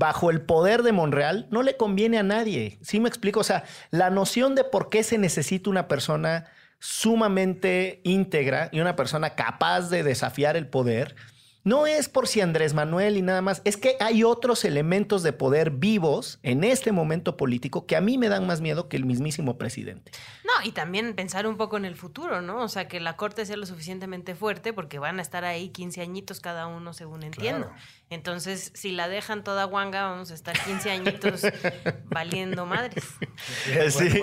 bajo el poder de Monreal no le conviene a nadie. ¿Sí me explico? O sea, la noción de por qué se necesita una persona sumamente íntegra y una persona capaz de desafiar el poder no es por si Andrés Manuel y nada más, es que hay otros elementos de poder vivos en este momento político que a mí me dan más miedo que el mismísimo presidente. No, y también pensar un poco en el futuro, ¿no? O sea, que la Corte sea lo suficientemente fuerte porque van a estar ahí 15 añitos cada uno, según entiendo. Entonces, si la dejan toda guanga, vamos a estar 15 añitos valiendo madres. Sí,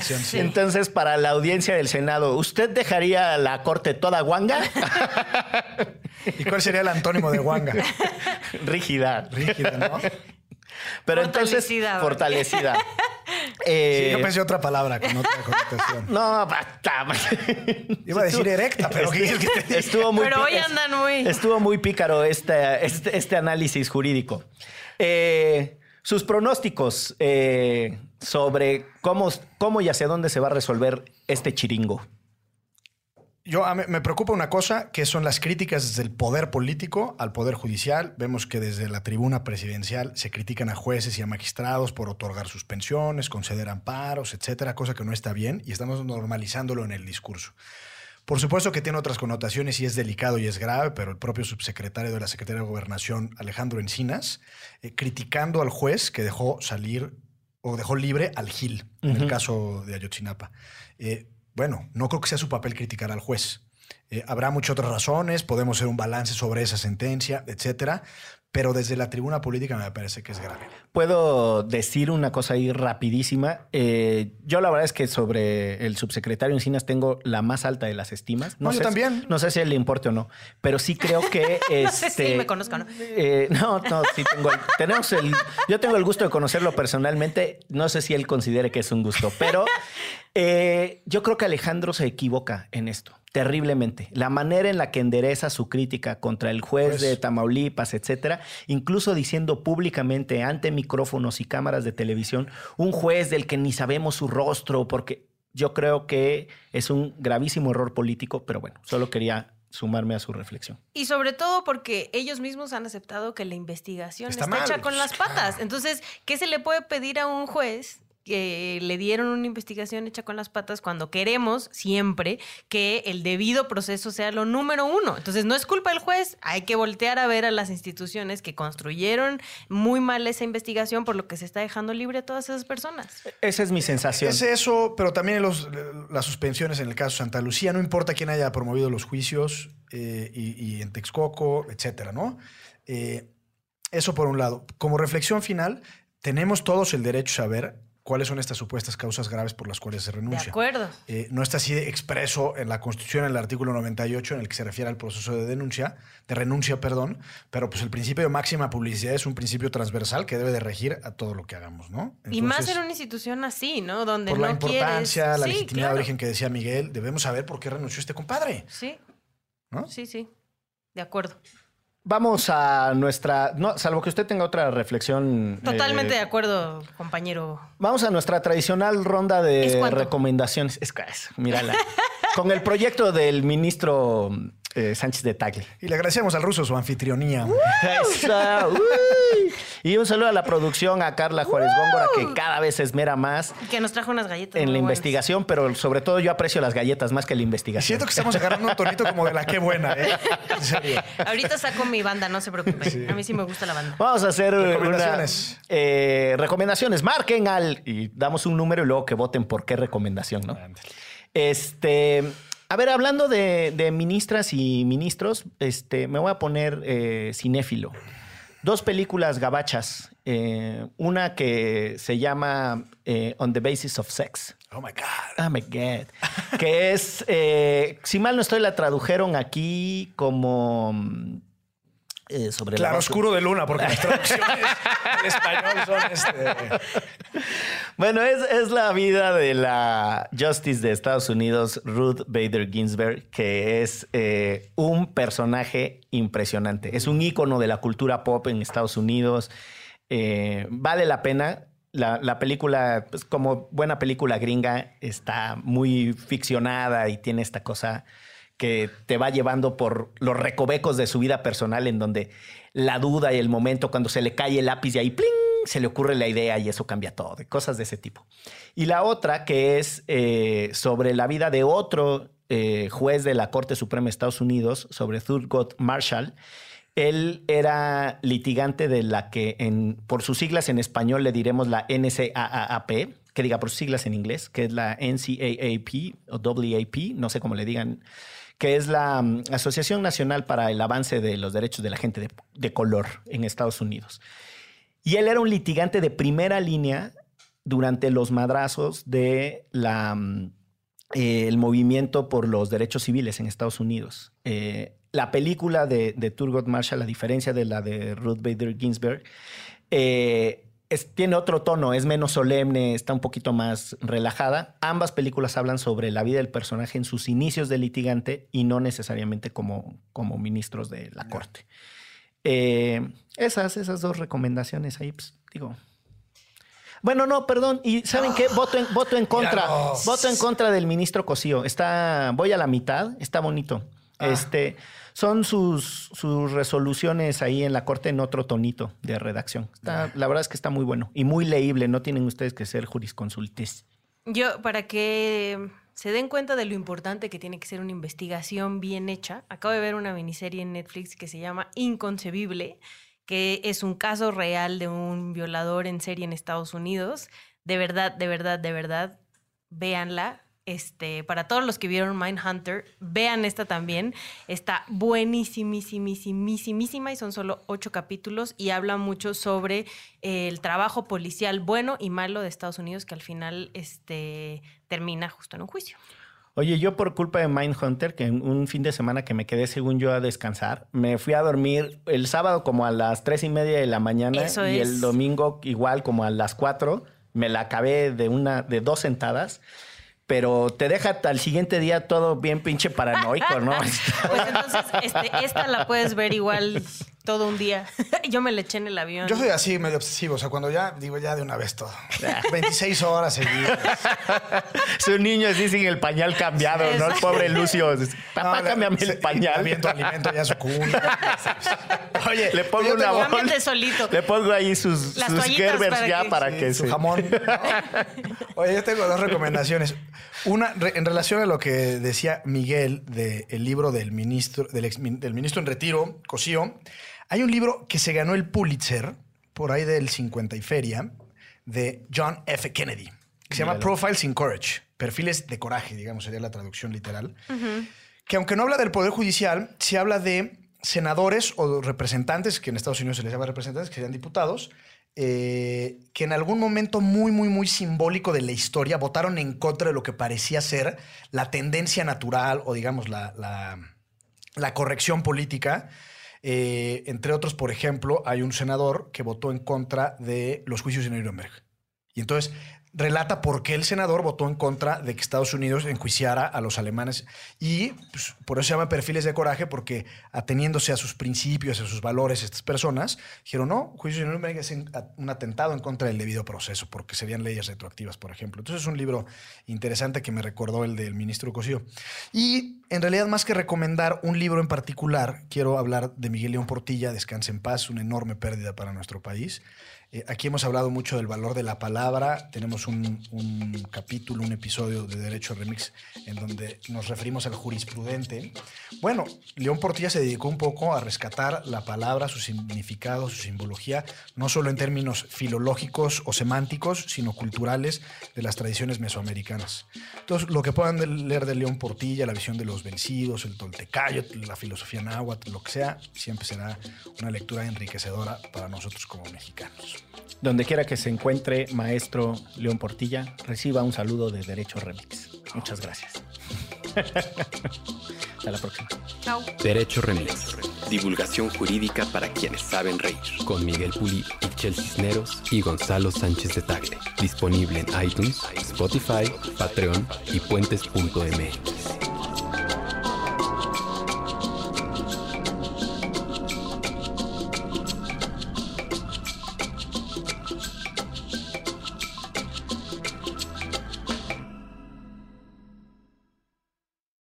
sí. sí. Entonces, para la audiencia del Senado, ¿usted dejaría la Corte toda guanga? ¿Y cuál sería el antónimo de guanga? Rígida. Rígida, ¿no? Pero entonces, Fortalecida, fortalecida. Sí, Eh, yo pensé otra palabra con otra connotación. No, basta. Iba a decir erecta, pero ¿qué quieres que te diga? Estuvo muy Pero hoy andan muy... Estuvo muy pícaro este, este, este análisis jurídico. Eh, sus pronósticos eh, sobre cómo, cómo y hacia dónde se va a resolver este chiringo. Yo a mí me preocupa una cosa, que son las críticas desde el poder político al poder judicial. Vemos que desde la tribuna presidencial se critican a jueces y a magistrados por otorgar suspensiones, conceder amparos, etcétera, cosa que no está bien y estamos normalizándolo en el discurso. Por supuesto que tiene otras connotaciones y es delicado y es grave, pero el propio subsecretario de la Secretaría de Gobernación, Alejandro Encinas, eh, criticando al juez que dejó salir o dejó libre al Gil en el caso de Ayotzinapa. Eh, bueno, no creo que sea su papel criticar al juez. Eh, habrá muchas otras razones, podemos hacer un balance sobre esa sentencia, etcétera, pero desde la tribuna política me parece que es grave. Puedo decir una cosa ahí rapidísima. Eh, yo la verdad es que sobre el subsecretario Encinas tengo la más alta de las estimas. No, sé, también. No sé si le importe o no, pero sí creo que... No sé si este, me conozco o no. eh, no, no, sí tengo el, tenemos el... Yo tengo el gusto de conocerlo personalmente. No sé si él considere que es un gusto, pero eh, yo creo que Alejandro se equivoca en esto. Terriblemente. La manera en la que endereza su crítica contra el juez Pues- de Tamaulipas, etcétera, incluso diciendo públicamente ante micrófonos y cámaras de televisión, un juez del que ni sabemos su rostro, porque yo creo que es un gravísimo error político, pero bueno, solo quería sumarme a su reflexión. Y sobre todo porque ellos mismos han aceptado que la investigación Está hecha con las patas. Entonces, ¿qué se le puede pedir a un juez que le dieron una investigación hecha con las patas cuando queremos siempre que el debido proceso sea lo número uno? Entonces, no es culpa del juez, hay que voltear a ver a las instituciones que construyeron muy mal esa investigación por lo que se está dejando libre a todas esas personas. Esa es mi sensación. Es eso, pero también los- las suspensiones en el caso Santa Lucía, no importa quién haya promovido los juicios eh, y, y en Texcoco, etcétera, ¿no? Eh, eso por un lado. Como reflexión final, tenemos todos el derecho a saber cuáles son estas supuestas causas graves por las cuales se De renuncia. acuerdo. Eh, no está así de expreso en la Constitución, en el artículo 98, en el que se refiere al proceso de denuncia, de renuncia, perdón, pero pues el principio de máxima publicidad es un principio transversal que debe de regir a todo lo que hagamos, ¿no? y más en una institución así, ¿no? Donde por no la importancia, quieres... la Sí, legitimidad claro. de origen que decía Miguel, debemos saber por qué renunció este compadre, Sí, ¿no? sí, sí. De acuerdo. Vamos a nuestra, no, salvo que usted tenga otra reflexión. Totalmente eh, de acuerdo, compañero. Vamos a nuestra tradicional ronda ¿Es de recomendaciones. Es, es mírala. Con el proyecto del ministro eh, Sánchez de Tagle. Y le agradecemos al ruso su anfitrionía. Eso. Y un saludo a la producción, a Carla Juárez Góngora, que cada vez esmera más Que nos trajo unas galletas. en la buenas. investigación, pero sobre todo yo aprecio las galletas más que la Y investigación. siento que estamos agarrando un tonito como de la qué buena, ¿eh? En serio. Ahorita saco mi banda, no se preocupen. A mí sí me gusta la banda. Vamos a hacer Recomendaciones. una, eh, recomendaciones. Marquen al y damos un número y luego que voten por qué recomendación, ¿no? Este, a ver, hablando de, de ministras y ministros, este, me voy a poner eh, cinéfilo. Dos películas gabachas. eh, una que se llama eh, On the Basis of Sex. Oh my God. Oh my God. Que es, si mal no estoy, la tradujeron aquí como mm, eh, sobre Claro la oscuro de luna, porque las traducciones al español son este. Bueno, es, es la vida de la Justice de Estados Unidos, Ruth Bader Ginsburg, que es eh, un personaje impresionante. Es un ícono de la cultura pop en Estados Unidos. Eh, vale la pena. La, la película, pues, como buena película gringa, está muy ficcionada y tiene esta cosa que te va llevando por los recovecos de su vida personal en donde la duda y el momento cuando se le cae el lápiz y ahí ¡pling! se le ocurre la idea y eso cambia todo, de cosas de ese tipo. Y la otra que es eh, sobre la vida de otro eh, juez de la Corte Suprema de Estados Unidos, sobre Thurgood Marshall. Él era litigante de la que, en, por sus siglas en español, le diremos la NCAAP, que diga por sus siglas en inglés, que es la NCAAP o WAP, no sé cómo le digan que es la um, Asociación Nacional para el Avance de los Derechos de la Gente de, Color en Estados Unidos. Y él era un litigante de primera línea durante los madrazos de la, um, eh, el movimiento por los derechos civiles en Estados Unidos. Eh, la película de, de Thurgood Marshall, a diferencia de la de Ruth Bader Ginsburg, eh, es, tiene otro tono, es menos solemne, está un poquito más relajada. Ambas películas hablan sobre la vida del personaje en sus inicios de litigante y no necesariamente como, como ministros de la corte. Eh, esas, esas dos recomendaciones ahí, pues, digo. Bueno, no, perdón. Y ¿saben qué? Voto en, voto en contra. Voto en contra del ministro Cosío. Está, voy a la mitad, está bonito. Este, son sus, sus resoluciones ahí en la corte en otro tonito de redacción. Está, la verdad es que está muy bueno y muy leíble. No tienen ustedes que ser jurisconsultes. Yo, para que se den cuenta de lo importante que tiene que ser una investigación bien hecha, acabo de ver una miniserie en Netflix que se llama Inconcebible, que es un caso real de un violador en serie en Estados Unidos. De verdad, de verdad, de verdad, véanla. Este, para todos los que vieron Mindhunter, vean esta también. Está buenísimísimísimísima y son solo ocho capítulos y habla mucho sobre el trabajo policial bueno y malo de Estados Unidos que al final este, termina justo en un juicio. Oye, yo por culpa de Mindhunter, que un fin de semana que me quedé según yo a descansar, me fui a dormir el sábado como a las tres y media de la mañana Eso y es. el domingo igual como a las cuatro. Me la acabé de una, de dos sentadas. Pero te deja al siguiente día todo bien pinche paranoico, ¿no? Pues entonces, este, esta la puedes ver igual todo un día. Yo me le eché en el avión. Yo soy así medio obsesivo, o sea, cuando ya digo ya de una vez todo. 26 horas seguidas. Su niño así sin el pañal cambiado, ¿no? El pobre Lucio. Papá, No, cámbiame el pañal. Aviento alimento ya su cuna. Oye, Le pongo una bolsa. Solito. Le pongo ahí sus, Las sus toallitas Gerbers para ya que- para Sí, que su se... jamón. Oye, yo tengo dos recomendaciones. Una, re- en relación a lo que decía Miguel del libro del ministro, del, ex, del ministro en retiro, Cosío, hay un libro que se ganó el Pulitzer, por ahí del 50 y feria, de John F. Kennedy, que se llama. Profiles in Courage, perfiles de coraje, digamos, sería la traducción literal que aunque no habla del Poder Judicial, sí habla de senadores o representantes, que en Estados Unidos se les llama representantes, que serían diputados, eh, que en algún momento muy, muy, muy simbólico de la historia votaron en contra de lo que parecía ser la tendencia natural o, digamos, la, la- la corrección política. Eh, entre otros, por ejemplo, hay un senador que votó en contra de los juicios en Nuremberg. Y entonces relata por qué el senador votó en contra de que Estados Unidos enjuiciara a los alemanes. Y pues, por eso se llama perfiles de coraje, porque ateniéndose a sus principios, a sus valores, estas personas dijeron, no, juicio de Nuremberg es un atentado en contra del debido proceso, porque serían leyes retroactivas, por ejemplo. Entonces es un libro interesante que me recordó el del ministro Cosío. Y en realidad, más que recomendar un libro en particular, quiero hablar de Miguel León Portilla, Descanse en paz, una enorme pérdida para nuestro país. Eh, aquí hemos hablado mucho del valor de la palabra. Tenemos un, capítulo, un episodio de Derecho Remix en donde nos referimos al jurisprudente. Bueno, León Portilla se dedicó un poco a rescatar la palabra, su significado, su simbología, no solo en términos filológicos o semánticos, sino culturales de las tradiciones mesoamericanas. Entonces, lo que puedan leer de León Portilla, la visión de los vencidos, el toltecayo, la filosofía náhuatl, lo que sea, siempre será una lectura enriquecedora para nosotros como mexicanos. Donde quiera que se encuentre, maestro León Portilla, reciba un saludo de Derecho Remix. Muchas gracias. Hasta la próxima. Chao. Derecho Remix. Divulgación jurídica para quienes saben reír. Con Miguel Pulido, Itchel Cisneros y Gonzalo Sánchez de Tagle. Disponible en iTunes, Spotify, Patreon y puentes.mx.